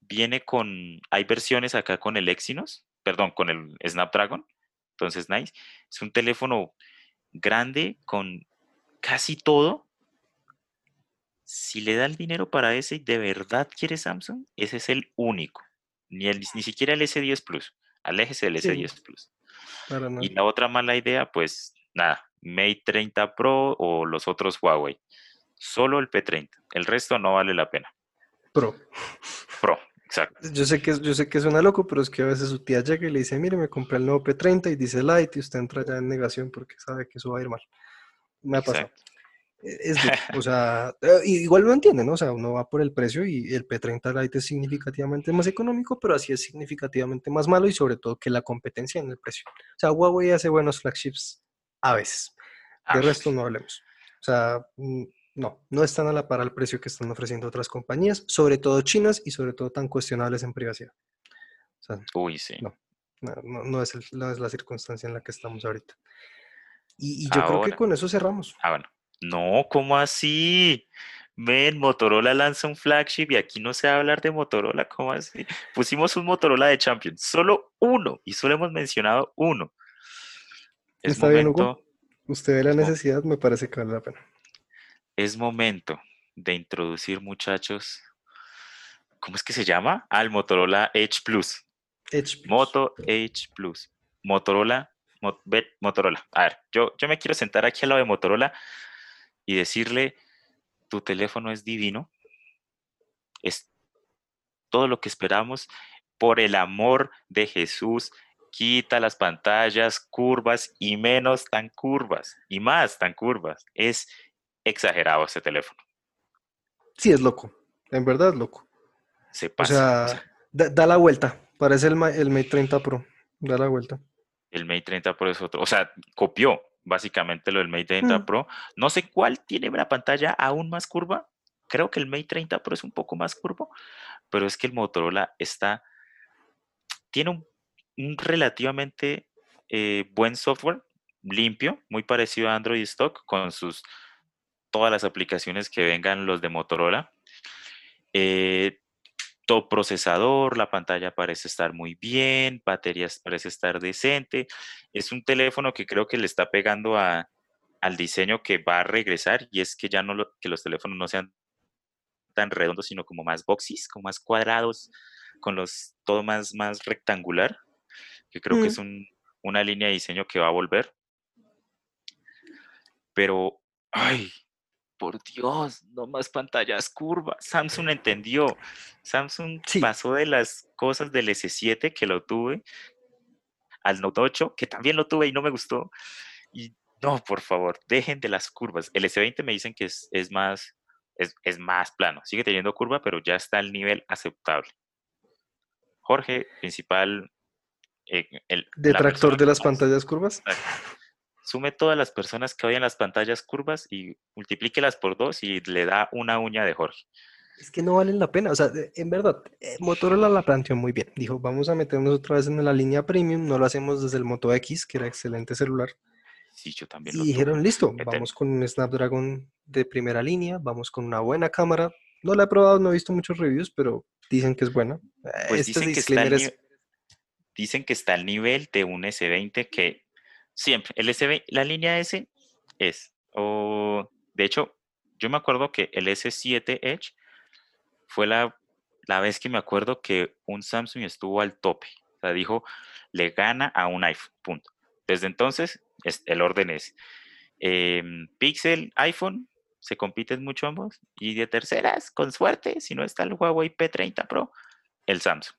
viene con, hay versiones acá con el Exynos, perdón, con el Snapdragon. Entonces, nice. Es un teléfono grande con casi todo. Si le da el dinero para ese y de verdad quiere Samsung, ese es el único. Ni, el, ni siquiera el S10 Plus. Aléjese del Sí. S10 Plus. Y la otra mala idea, pues nada, Mate 30 Pro o los otros Huawei. Solo el P30. El resto no vale la pena. Pro. Pro, exacto. Yo sé que, yo sé que suena loco, pero es que a veces su tía llega y le dice, mire, me compré el nuevo P30 y dice Lite y usted entra ya en negación porque sabe que eso va a ir mal. Me ha pasado. exacto. E- Es duro, o sea, eh, igual lo entiende, ¿no? O sea, uno va por el precio y el P30 Lite es significativamente más económico, pero así es significativamente más malo y sobre todo que la competencia en el precio. O sea, Huawei hace buenos flagships a veces. De resto no hablemos. O sea, mm, no, no están a la par al precio que están ofreciendo otras compañías, sobre todo chinas y sobre todo tan cuestionables en privacidad. O sea, Uy, sí. no, no, es, el- no es la circunstancia en la que estamos ahorita. Y, y yo creo que con eso cerramos. Ah, bueno. No, ¿cómo así? Ven, Motorola lanza un flagship y aquí no se va a hablar de Motorola, ¿cómo así? Pusimos un Motorola de Champions, solo uno, y solo hemos mencionado uno. Es Está bien, Hugo. Usted ve la necesidad, me parece que vale la pena. Es momento de introducir, muchachos, ¿cómo es que se llama? Al Motorola Edge Plus. Edge Plus. Moto Edge Plus. Motorola, Mo- ve- Motorola. A ver, yo, yo me quiero sentar aquí al lado de Motorola y decirle, tu teléfono es divino, es todo lo que esperamos, por el amor de Jesús, quita las pantallas curvas y menos tan curvas, y más tan curvas. Es exagerado este teléfono, Sí, es loco. En verdad es loco. se pasa. o sea, da, da la vuelta. Parece el, el Mate 30 Pro. Da la vuelta. el Mate 30 Pro es otro, o sea, copió básicamente lo del Mate 30 Mm. Pro. No sé cuál tiene la pantalla aún más curva. Creo que el Mate 30 Pro es un poco más curvo, pero es que el Motorola está, tiene un, un relativamente eh, buen software, limpio, muy parecido a Android Stock, con sus todas las aplicaciones que vengan los de Motorola. Eh, top procesador, la pantalla parece estar muy bien, baterías parece estar decente. Es un teléfono que creo que le está pegando a, al diseño que va a regresar y es que ya no lo- que los teléfonos no sean tan redondos, sino como más boxys, como más cuadrados, con los todo más, más rectangular, que creo que Mm. es un- una línea de diseño que va a volver. Pero, ay, por Dios, no más pantallas curvas. Samsung entendió. Samsung Sí. pasó de las cosas del S7 que lo tuve al Note 8, que también lo tuve y no me gustó. Y no, por favor, dejen de las curvas. El S20 me dicen que es, es más, es, es más plano. Sigue teniendo curva, pero ya está al nivel aceptable. Jorge, principal. eh, el- Detractor de las pantallas curvas. Sume todas las personas que odian las pantallas curvas y multiplíquelas por dos y le da una uña de Jorge. Es que no valen la pena. O sea, en verdad, eh, Motorola la planteó muy bien. Dijo, vamos a meternos otra vez en la línea premium. No lo hacemos desde el Moto X, que era excelente celular. Sí, yo también Y lo dijeron, listo, vamos con un Snapdragon de primera línea, vamos con una buena cámara. No la he probado, no he visto muchos reviews, pero dicen que es buena. Pues este dicen que, está al es... dicen que está al nivel de un S20 que siempre, el S20, la línea S es, o de hecho, yo me acuerdo que el S7 Edge fue la, la vez que me acuerdo que un Samsung estuvo al tope. O sea, dijo, le gana a un iPhone, punto. Desde entonces, es- el orden es em, Pixel, iPhone, se compiten mucho ambos. Y de terceras, con suerte, si no está el Huawei P30 Pro, el Samsung.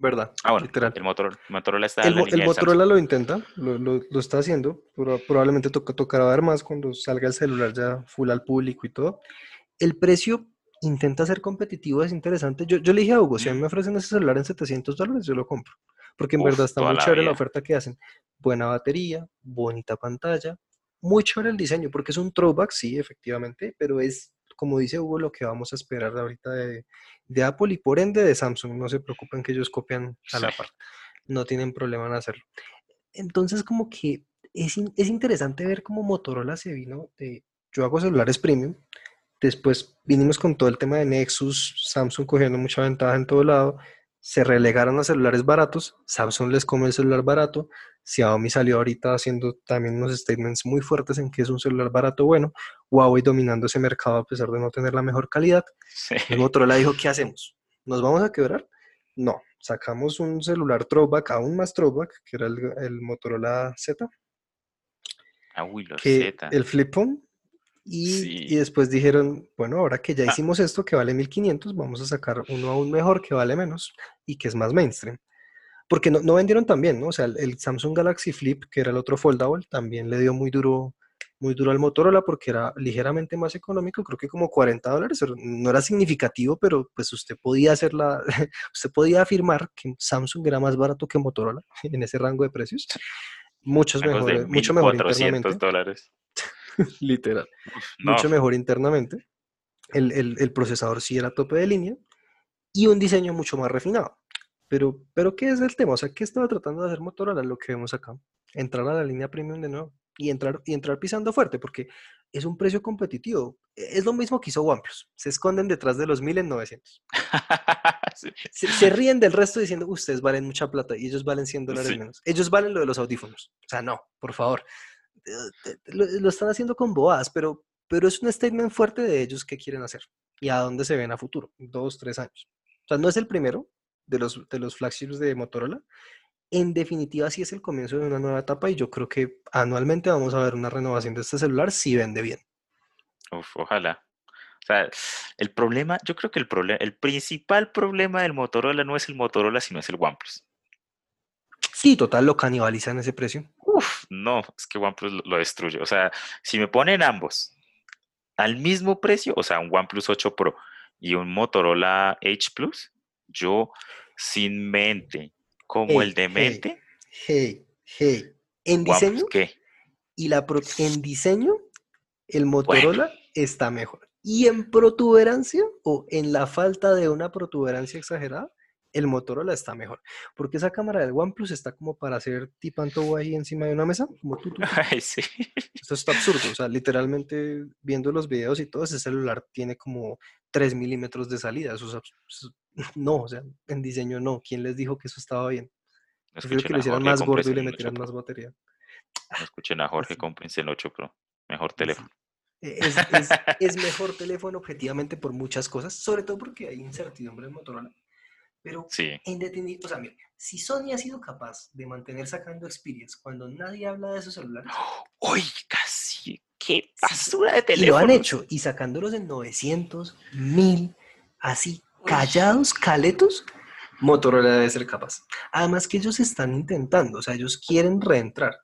¿Verdad? Ah, bueno, literal. el Motorola, Motorola está El, la el. Motorola lo intenta, lo, lo- lo está haciendo. proba- Probablemente toca, tocará ver más cuando salga el celular ya full al público y todo. El precio intenta ser competitivo, es interesante. Yo, yo le dije a Hugo, si a mí me ofrecen ese celular en 700 dólares, yo lo compro. Porque en Mm. Uf, verdad está muy la chévere la vida. oferta que hacen. Buena batería, bonita pantalla, muy chévere el diseño, porque es un throwback, sí, efectivamente, pero es, como dice Hugo, lo que vamos a esperar ahorita de, de Apple y por ende de Samsung. No se preocupen que ellos copian a la par. No tienen problema en hacerlo. Entonces, como que es, es interesante ver cómo Motorola se vino de, yo hago celulares premium, después vinimos con todo el tema de Nexus, Samsung cogiendo mucha ventaja en todo lado, se relegaron a celulares baratos, Samsung les come el celular barato, Xiaomi salió ahorita haciendo también unos statements muy fuertes en que es un celular barato bueno, Huawei dominando ese mercado a pesar de no tener la mejor calidad, Sí. el Motorola dijo, ¿qué hacemos? ¿Nos vamos a quebrar? No, sacamos un celular throwback, aún más throwback, que era el, el Motorola Z, Ah, uy, los que Z. el flip phone. Y, después dijeron, bueno, ahora que ya Ah. hicimos esto que vale 1500, vamos a sacar uno aún mejor que vale menos y que es más mainstream. Porque no, no vendieron tan bien, ¿no? O sea, el, el Samsung Galaxy Flip, que era el otro foldable, también le dio muy duro, muy duro al Motorola porque era ligeramente más económico, creo que como 40 dólares, no era significativo, pero pues usted podía hacer la, usted podía afirmar que Samsung era más barato que Motorola en ese rango de precios. Muchos Rangos de mejor, mucho mejor 1400 internamente, dólares. literal no, mucho mejor internamente. El, el- el procesador sí era tope de línea y un diseño mucho más refinado. Pero, pero ¿qué es el tema? O sea, ¿qué estaba tratando de hacer Motorola? Lo que vemos acá. Entrar a la línea premium de nuevo y entrar, y entrar pisando fuerte porque es un precio competitivo. E- Es lo mismo que hizo OnePlus. Se esconden detrás de los 1000 en 900. Sí. Se, se ríen del resto diciendo, ustedes valen mucha plata y ellos valen 100 dólares Sí. menos. Ellos valen lo de los audífonos. O sea, no, por favor. Lo, están haciendo con bobadas, pero, pero es un statement fuerte de ellos qué quieren hacer y a dónde se ven a futuro, dos, tres años. O sea, no es el primero de los, de los flagships de Motorola. En definitiva, sí es el comienzo de una nueva etapa y yo creo que anualmente vamos a ver una renovación de este celular si vende bien. Ojalá. O sea, el problema, yo creo que el problema, el principal problema del Motorola no es el Motorola, sino es el OnePlus. Sí, total, lo canibalizan ese precio. Uf, no, es que OnePlus lo, lo destruye. O sea, si me ponen ambos al mismo precio, o sea, un OnePlus 8 Pro y un Motorola H Plus, yo sin mente, como Hey, el de mente, Hey, hey. En OnePlus, diseño ¿qué? y la pro- en diseño, el Motorola está mejor. Y en protuberancia o en la falta de una protuberancia exagerada, el Motorola está mejor. Porque esa cámara del OnePlus está como para hacer tipanto ahí encima de una mesa, como tú, tú. Ay, sí. Esto está absurdo. O sea, literalmente viendo los videos y todo, ese celular tiene como 3 milímetros de salida. Eso es eso- no, o sea, en diseño no. ¿Quién les dijo que eso estaba bien? No Prefiero que lo hicieran Jorge, más gordo y le el 8 metieran más batería. No escuchen a Jorge, cómprense el 8 Pro. Mejor teléfono. Es, es- es mejor teléfono objetivamente por muchas cosas, sobre todo porque hay incertidumbre en Motorola. Pero Sí. o sea, mira, si Sony ha sido capaz de mantener sacando Xperience cuando nadie habla de esos celulares, Uy, casi. Qué basura de y teléfono. lo han hecho, y sacándolos en 900, 1000, así, callados, caletos, Motorola debe ser capaz. Además que ellos están intentando, o sea, ellos quieren reentrar.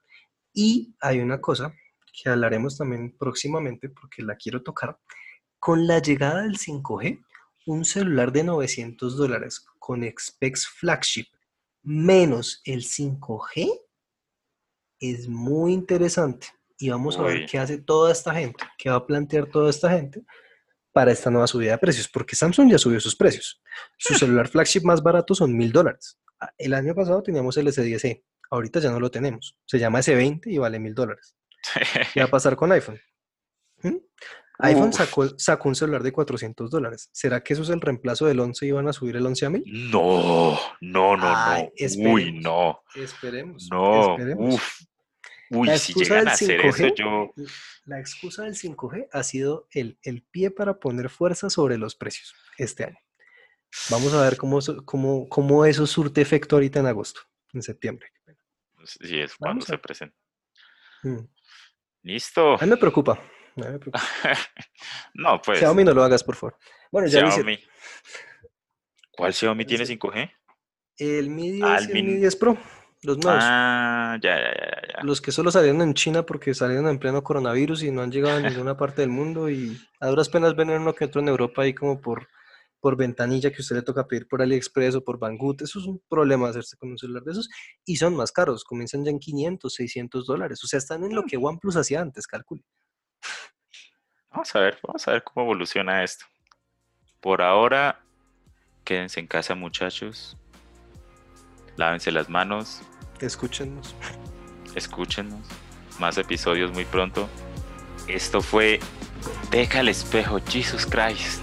Y hay una cosa que hablaremos también próximamente porque la quiero tocar. Con la llegada del 5G, un celular de 900 dólares con specs flagship menos el 5G es muy interesante. Y vamos a ver qué hace toda esta gente, qué va a plantear toda esta gente para esta nueva subida de precios, porque Samsung ya subió sus precios. Su celular flagship más barato son mil dólares. Ah, El año pasado teníamos el S10e, ahorita ya no lo tenemos. Se llama S20 y vale mil dólares. ¿Qué va a pasar con iPhone? ¿Mm? iPhone sacó, sacó un celular de 400 dólares. ¿Será que eso es el reemplazo del 11 y van a subir el 11 a 1000? No, no, no, Ay, no. Uy, esperemos. no, Esperemos. no. esperemos. Uf. Uy, La si excusa llegan del a hacer eso, 5G, yo. La excusa del 5G ha sido el, el pie para poner fuerza sobre los precios este año. Vamos a ver cómo, eso- cómo, cómo eso surte efecto ahorita en agosto, en septiembre. Sí, es cuando se presenta. Mm. Listo. A mí me preocupa. Mí me. No, pues. Xiaomi no lo hagas, por favor. Bueno, ya dice, Xiaomi. ¿Cuál Xiaomi tiene 5G? el Mi 10 Ah, y el Mi- Mi 10 Pro, los nuevos. Ah, ya, ya, ya, ya. Los que solo salieron en China porque salieron en pleno coronavirus y no han llegado a ninguna parte del mundo y a duras penas ven uno que otro en Europa ahí como por, por ventanilla que usted le toca pedir por AliExpress o por Banggood. Eso es un problema hacerse con un celular de esos y son más caros, comienzan ya en 500, 600 dólares. O sea, están en lo que OnePlus hacía antes, calcule. Vamos a ver, vamos a ver cómo evoluciona esto. Por ahora, quédense en casa, muchachos. Lávense las manos, Escúchenos. escúchenos. Más episodios muy pronto. Esto fue Deja el espejo, Jesus Christ.